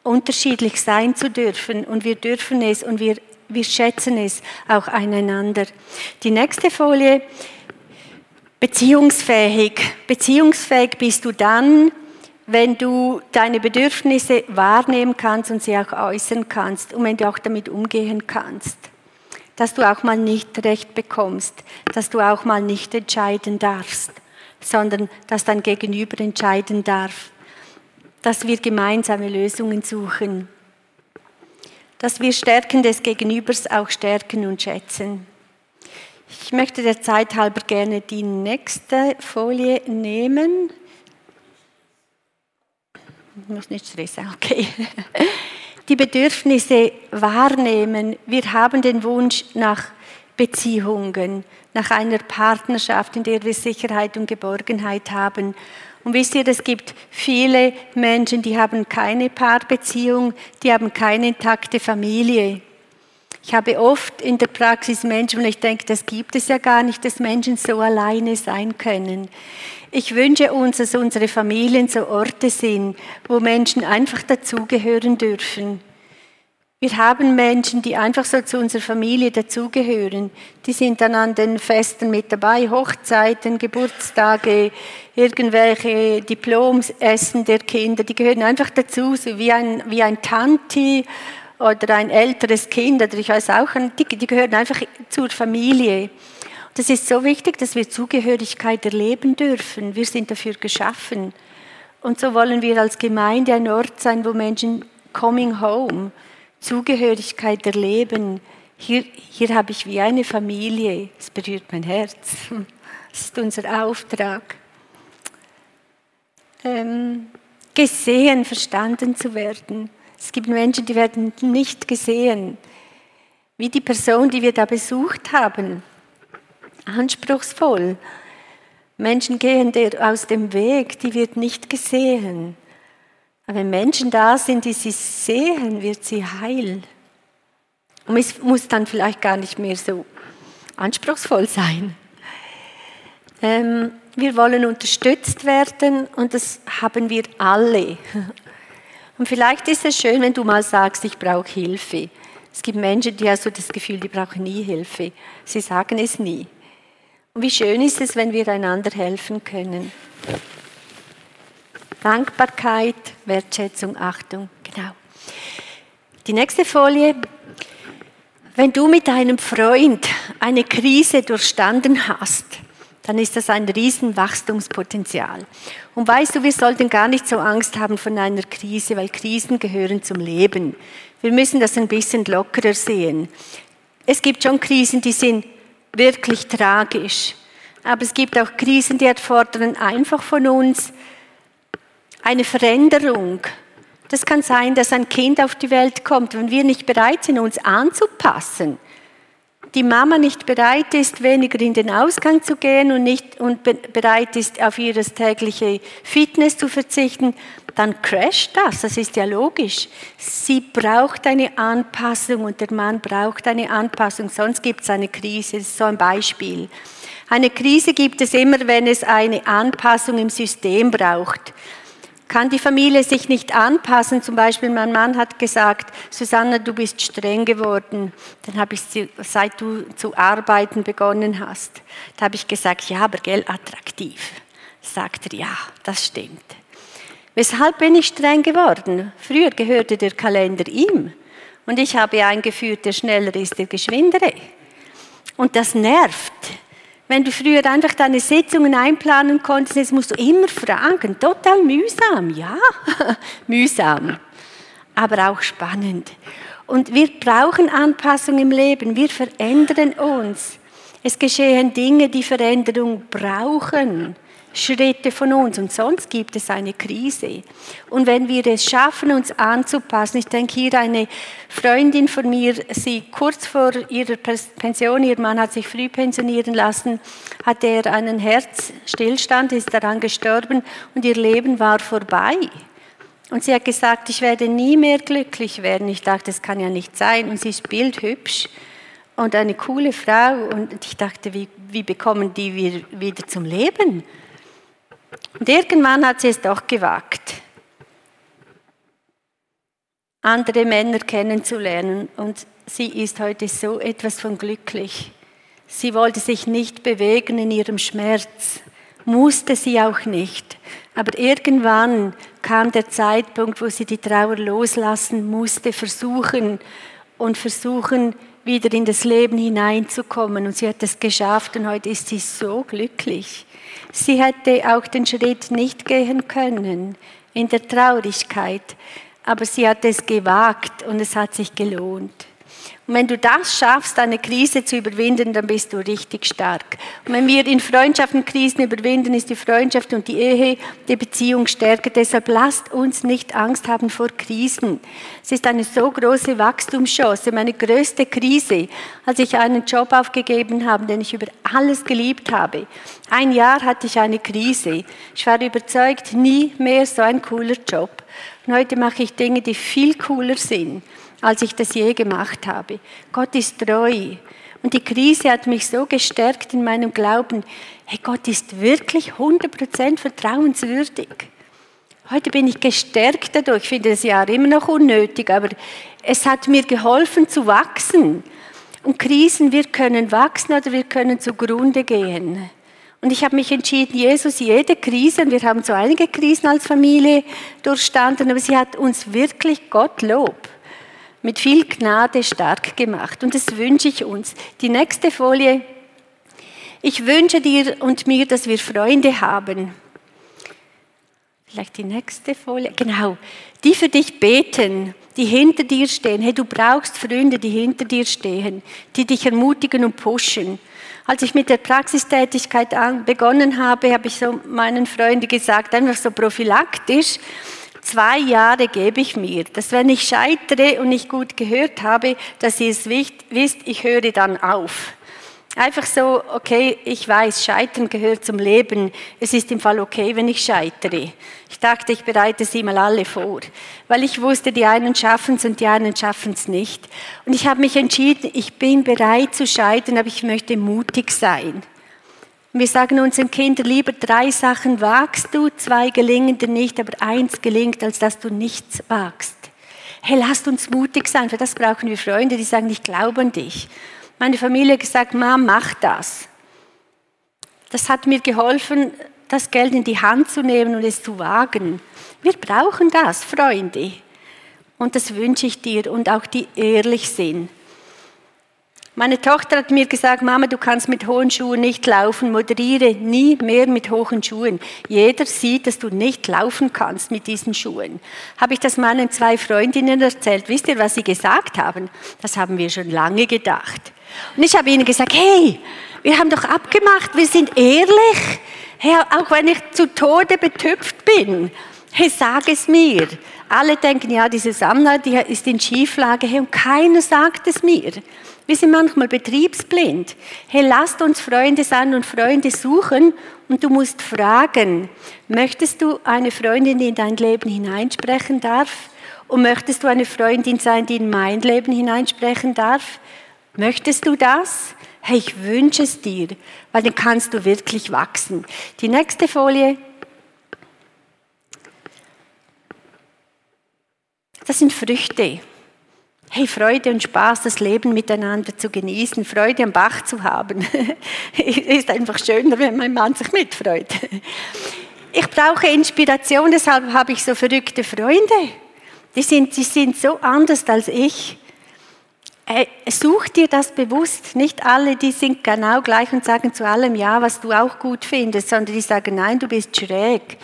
unterschiedlich sein zu dürfen und wir dürfen es und wir, wir schätzen es auch einander. Die nächste Folie, beziehungsfähig. Beziehungsfähig bist du dann, wenn du deine Bedürfnisse wahrnehmen kannst und sie auch äußern kannst und wenn du auch damit umgehen kannst. dass du auch mal nicht recht bekommst, dass du auch mal nicht entscheiden darfst, sondern dass dein Gegenüber entscheiden darf, dass wir gemeinsame Lösungen suchen, dass wir Stärken des Gegenübers auch stärken und schätzen. Ich möchte der Zeit halber gerne die nächste Folie nehmen. Ich muss nicht stressen, okay. Die Bedürfnisse wahrnehmen. Wir haben den Wunsch nach Beziehungen, nach einer Partnerschaft, in der wir Sicherheit und Geborgenheit haben. Und wisst ihr, es gibt viele Menschen, die haben keine Paarbeziehung, die haben keine intakte Familie. Ich habe oft in der Praxis Menschen, und ich denke, das gibt es ja gar nicht, dass Menschen so alleine sein können. Ich wünsche uns, dass unsere Familien so Orte sind, wo Menschen einfach dazugehören dürfen. Wir haben Menschen, die einfach so zu unserer Familie dazugehören. Die sind dann an den Festen mit dabei, Hochzeiten, Geburtstage, irgendwelche Diplomessen der Kinder. Die gehören einfach dazu, so wie ein, wie ein Tanti oder ein älteres Kind oder ich weiß auch, die, die gehören einfach zur Familie. Das ist so wichtig, dass wir Zugehörigkeit erleben dürfen. Wir sind dafür geschaffen. Und so wollen wir als Gemeinde ein Ort sein, wo Menschen coming home, Zugehörigkeit erleben. Hier, hier habe ich wie eine Familie. Es berührt mein Herz. Das ist unser Auftrag. Ähm, gesehen, verstanden zu werden. Es gibt Menschen, die werden nicht gesehen. Wie die Person, die wir da besucht haben. Anspruchsvoll. Menschen gehen aus dem Weg, die wird nicht gesehen. Aber wenn Menschen da sind, die sie sehen, wird sie heil. Und es muss dann vielleicht gar nicht mehr so anspruchsvoll sein. Ähm, wir wollen unterstützt werden und das haben wir alle. Und vielleicht ist es schön, wenn du mal sagst, ich brauche Hilfe. Es gibt Menschen, die haben so das Gefühl, die brauchen nie Hilfe. Sie sagen es nie. Und wie schön ist es, wenn wir einander helfen können. Dankbarkeit, Wertschätzung, Achtung, genau. Die nächste Folie. Wenn du mit deinem Freund eine Krise durchstanden hast, dann ist das ein Riesenwachstumspotenzial. Und weißt du, wir sollten gar nicht so Angst haben von einer Krise, weil Krisen gehören zum Leben. Wir müssen das ein bisschen lockerer sehen. Es gibt schon Krisen, die sind wirklich tragisch. Aber es gibt auch Krisen, die erfordern einfach von uns eine Veränderung. Das kann sein, dass ein Kind auf die Welt kommt, wenn wir nicht bereit sind, uns anzupassen die Mama nicht bereit ist, weniger in den Ausgang zu gehen und nicht und bereit ist, auf ihre tägliche Fitness zu verzichten, dann crasht das. Das ist ja logisch. Sie braucht eine Anpassung und der Mann braucht eine Anpassung, sonst gibt es eine Krise. Das ist so ein Beispiel. Eine Krise gibt es immer, wenn es eine Anpassung im System braucht kann die Familie sich nicht anpassen. Zum Beispiel mein Mann hat gesagt, Susanna, du bist streng geworden. Dann habe ich, seit du zu arbeiten begonnen hast, da habe ich gesagt, ja, aber gell, attraktiv. Sagt er, ja, das stimmt. Weshalb bin ich streng geworden? Früher gehörte der Kalender ihm. Und ich habe eingeführt, der schneller ist, der geschwindere. Und das nervt. Wenn du früher einfach deine Sitzungen einplanen konntest, jetzt musst du immer fragen. Total mühsam, ja, mühsam, aber auch spannend. Und wir brauchen Anpassung im Leben. Wir verändern uns. Es geschehen Dinge, die Veränderung brauchen. Schritte von uns und sonst gibt es eine Krise. Und wenn wir es schaffen, uns anzupassen, ich denke hier eine Freundin von mir, sie kurz vor ihrer Pension, ihr Mann hat sich früh pensionieren lassen, hatte er einen Herzstillstand, ist daran gestorben und ihr Leben war vorbei. Und sie hat gesagt, ich werde nie mehr glücklich werden. Ich dachte, das kann ja nicht sein. Und sie ist bildhübsch und eine coole Frau. Und ich dachte, wie, wie bekommen die wieder zum Leben? Und irgendwann hat sie es doch gewagt, andere Männer kennenzulernen. Und sie ist heute so etwas von glücklich. Sie wollte sich nicht bewegen in ihrem Schmerz, musste sie auch nicht. Aber irgendwann kam der Zeitpunkt, wo sie die Trauer loslassen musste, versuchen und versuchen, wieder in das Leben hineinzukommen. Und sie hat es geschafft und heute ist sie so glücklich. Sie hätte auch den Schritt nicht gehen können in der Traurigkeit, aber sie hat es gewagt und es hat sich gelohnt. Und wenn du das schaffst, eine Krise zu überwinden, dann bist du richtig stark. Und wenn wir in Freundschaften Krisen überwinden, ist die Freundschaft und die Ehe die Beziehung stärker. Deshalb lasst uns nicht Angst haben vor Krisen. Es ist eine so große Wachstumschance. Meine größte Krise, als ich einen Job aufgegeben habe, den ich über alles geliebt habe. Ein Jahr hatte ich eine Krise. Ich war überzeugt, nie mehr so ein cooler Job. Und heute mache ich Dinge, die viel cooler sind als ich das je gemacht habe. Gott ist treu. Und die Krise hat mich so gestärkt in meinem Glauben, hey, Gott ist wirklich 100% vertrauenswürdig. Heute bin ich gestärkt dadurch. Ich finde das Jahr immer noch unnötig, aber es hat mir geholfen zu wachsen. Und Krisen, wir können wachsen oder wir können zugrunde gehen. Und ich habe mich entschieden, Jesus, jede Krise, und wir haben so einige Krisen als Familie durchstanden, aber sie hat uns wirklich Gottlob mit viel Gnade stark gemacht. Und das wünsche ich uns. Die nächste Folie. Ich wünsche dir und mir, dass wir Freunde haben. Vielleicht die nächste Folie. Genau. Die für dich beten, die hinter dir stehen. Hey, du brauchst Freunde, die hinter dir stehen, die dich ermutigen und pushen. Als ich mit der Praxistätigkeit begonnen habe, habe ich so meinen Freunden gesagt, einfach so prophylaktisch, Zwei Jahre gebe ich mir, dass wenn ich scheitere und nicht gut gehört habe, dass ihr es wisst, ich höre dann auf. Einfach so, okay, ich weiß, Scheitern gehört zum Leben. Es ist im Fall okay, wenn ich scheitere. Ich dachte, ich bereite sie mal alle vor, weil ich wusste, die einen schaffen es und die anderen schaffen es nicht. Und ich habe mich entschieden, ich bin bereit zu scheitern, aber ich möchte mutig sein. Wir sagen unseren Kindern lieber, drei Sachen wagst du, zwei gelingen dir nicht, aber eins gelingt, als dass du nichts wagst. Hey, lasst uns mutig sein, für das brauchen wir Freunde, die sagen, ich glaube an dich. Meine Familie hat gesagt, Mom, mach das. Das hat mir geholfen, das Geld in die Hand zu nehmen und es zu wagen. Wir brauchen das, Freunde. Und das wünsche ich dir und auch die ehrlich sind. Meine Tochter hat mir gesagt, Mama, du kannst mit hohen Schuhen nicht laufen, moderiere nie mehr mit hohen Schuhen. Jeder sieht, dass du nicht laufen kannst mit diesen Schuhen. Habe ich das meinen zwei Freundinnen erzählt. Wisst ihr, was sie gesagt haben? Das haben wir schon lange gedacht. Und ich habe ihnen gesagt, hey, wir haben doch abgemacht, wir sind ehrlich. Hey, auch wenn ich zu Tode betüpft bin, hey, sag es mir. Alle denken, ja, diese Sammler, die ist in Schieflage, hey, und keiner sagt es mir. Wir sind manchmal betriebsblind. Hey, lasst uns Freunde sein und Freunde suchen und du musst fragen, möchtest du eine Freundin, die in dein Leben hineinsprechen darf? Und möchtest du eine Freundin sein, die in mein Leben hineinsprechen darf? Möchtest du das? Hey, ich wünsche es dir, weil dann kannst du wirklich wachsen. Die nächste Folie. Das sind Früchte. Hey, Freude und Spaß, das Leben miteinander zu genießen, Freude am Bach zu haben. ist einfach schöner, wenn mein Mann sich mitfreut. Ich brauche Inspiration, deshalb habe ich so verrückte Freunde. Die sind, die sind so anders als ich. Such dir das bewusst. Nicht alle, die sind genau gleich und sagen zu allem Ja, was du auch gut findest, sondern die sagen Nein, du bist schräg.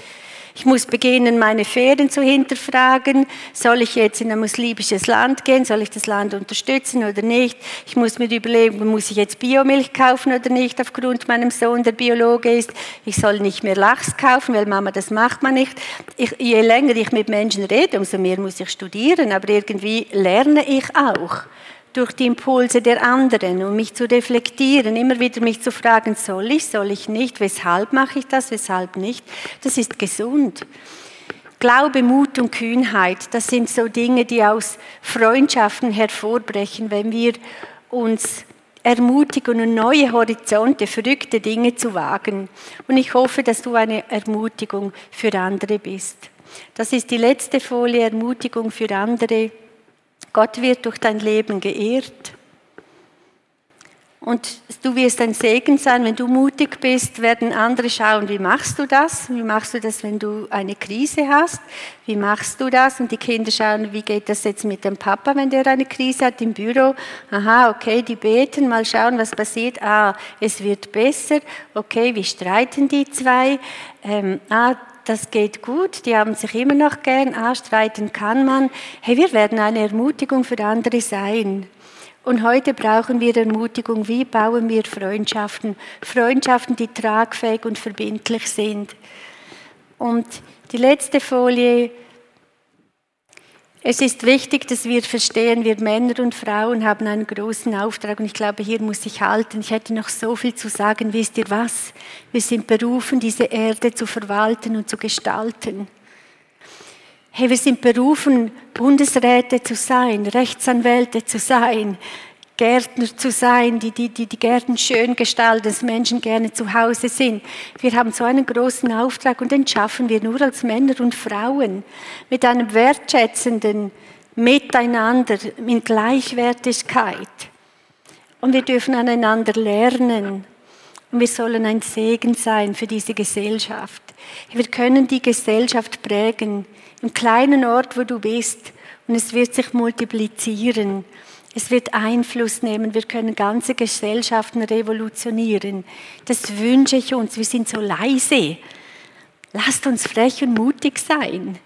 Ich muss beginnen, meine Ferien zu hinterfragen. Soll ich jetzt in ein muslimisches Land gehen? Soll ich das Land unterstützen oder nicht? Ich muss mir überlegen, muss ich jetzt Biomilch kaufen oder nicht, aufgrund meinem Sohn, der Biologe ist. Ich soll nicht mehr Lachs kaufen, weil Mama, das macht man nicht. Ich, je länger ich mit Menschen rede, umso mehr muss ich studieren, aber irgendwie lerne ich auch durch die Impulse der anderen und mich zu reflektieren, immer wieder mich zu fragen, soll ich, soll ich nicht, weshalb mache ich das, weshalb nicht, das ist gesund. Glaube, Mut und Kühnheit, das sind so Dinge, die aus Freundschaften hervorbrechen, wenn wir uns ermutigen und neue Horizonte, verrückte Dinge zu wagen. Und ich hoffe, dass du eine Ermutigung für andere bist. Das ist die letzte Folie, Ermutigung für andere. Gott wird durch dein Leben geehrt. Und du wirst ein Segen sein, wenn du mutig bist, werden andere schauen, wie machst du das? Wie machst du das, wenn du eine Krise hast? Wie machst du das? Und die Kinder schauen, wie geht das jetzt mit dem Papa, wenn der eine Krise hat im Büro? Aha, okay, die beten, mal schauen, was passiert. Ah, es wird besser. Okay, wie streiten die zwei? Ähm, ah, das geht gut, die haben sich immer noch gern, ah, streiten kann man. Hey, wir werden eine Ermutigung für andere sein. Und heute brauchen wir Ermutigung. Wie bauen wir Freundschaften? Freundschaften, die tragfähig und verbindlich sind. Und die letzte Folie. Es ist wichtig, dass wir verstehen, wir Männer und Frauen haben einen großen Auftrag und ich glaube, hier muss ich halten. Ich hätte noch so viel zu sagen. Wisst ihr was? Wir sind berufen, diese Erde zu verwalten und zu gestalten. Hey, wir sind berufen, Bundesräte zu sein, Rechtsanwälte zu sein, Gärtner zu sein, die die, die, die Gärten schön gestalten, dass Menschen gerne zu Hause sind. Wir haben so einen großen Auftrag und den schaffen wir nur als Männer und Frauen mit einem wertschätzenden Miteinander, in Gleichwertigkeit. Und wir dürfen aneinander lernen. Und wir sollen ein Segen sein für diese Gesellschaft. Wir können die Gesellschaft prägen im kleinen Ort, wo du bist. Und es wird sich multiplizieren. Es wird Einfluss nehmen. Wir können ganze Gesellschaften revolutionieren. Das wünsche ich uns. Wir sind so leise. Lasst uns frech und mutig sein.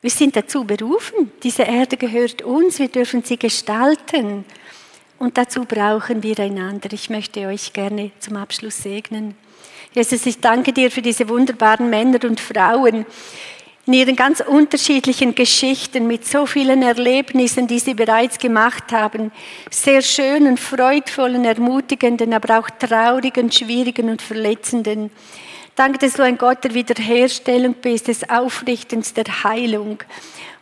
Wir sind dazu berufen. Diese Erde gehört uns. Wir dürfen sie gestalten. Und dazu brauchen wir einander. Ich möchte euch gerne zum Abschluss segnen. Jesus, ich danke dir für diese wunderbaren Männer und Frauen, in ihren ganz unterschiedlichen Geschichten mit so vielen Erlebnissen, die sie bereits gemacht haben, sehr schönen, freudvollen, ermutigenden, aber auch traurigen, schwierigen und verletzenden. Danke, dass du ein Gott der Wiederherstellung bist, des Aufrichtens, der Heilung.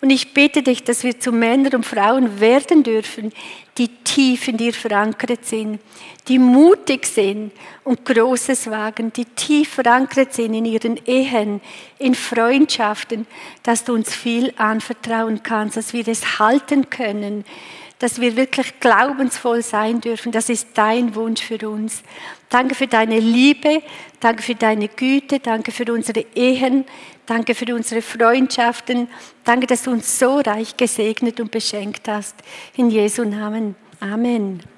Und ich bitte dich, dass wir zu Männern und Frauen werden dürfen, die tief in dir verankert sind, die mutig sind und Großes wagen, die tief verankert sind in ihren Ehen, in Freundschaften, dass du uns viel anvertrauen kannst, dass wir es halten können, dass wir wirklich glaubensvoll sein dürfen. Das ist dein Wunsch für uns. Danke für deine Liebe, danke für deine Güte, danke für unsere Ehen, danke für unsere Freundschaften. Danke, dass du uns so reich gesegnet und beschenkt hast. In Jesu Namen. Amen.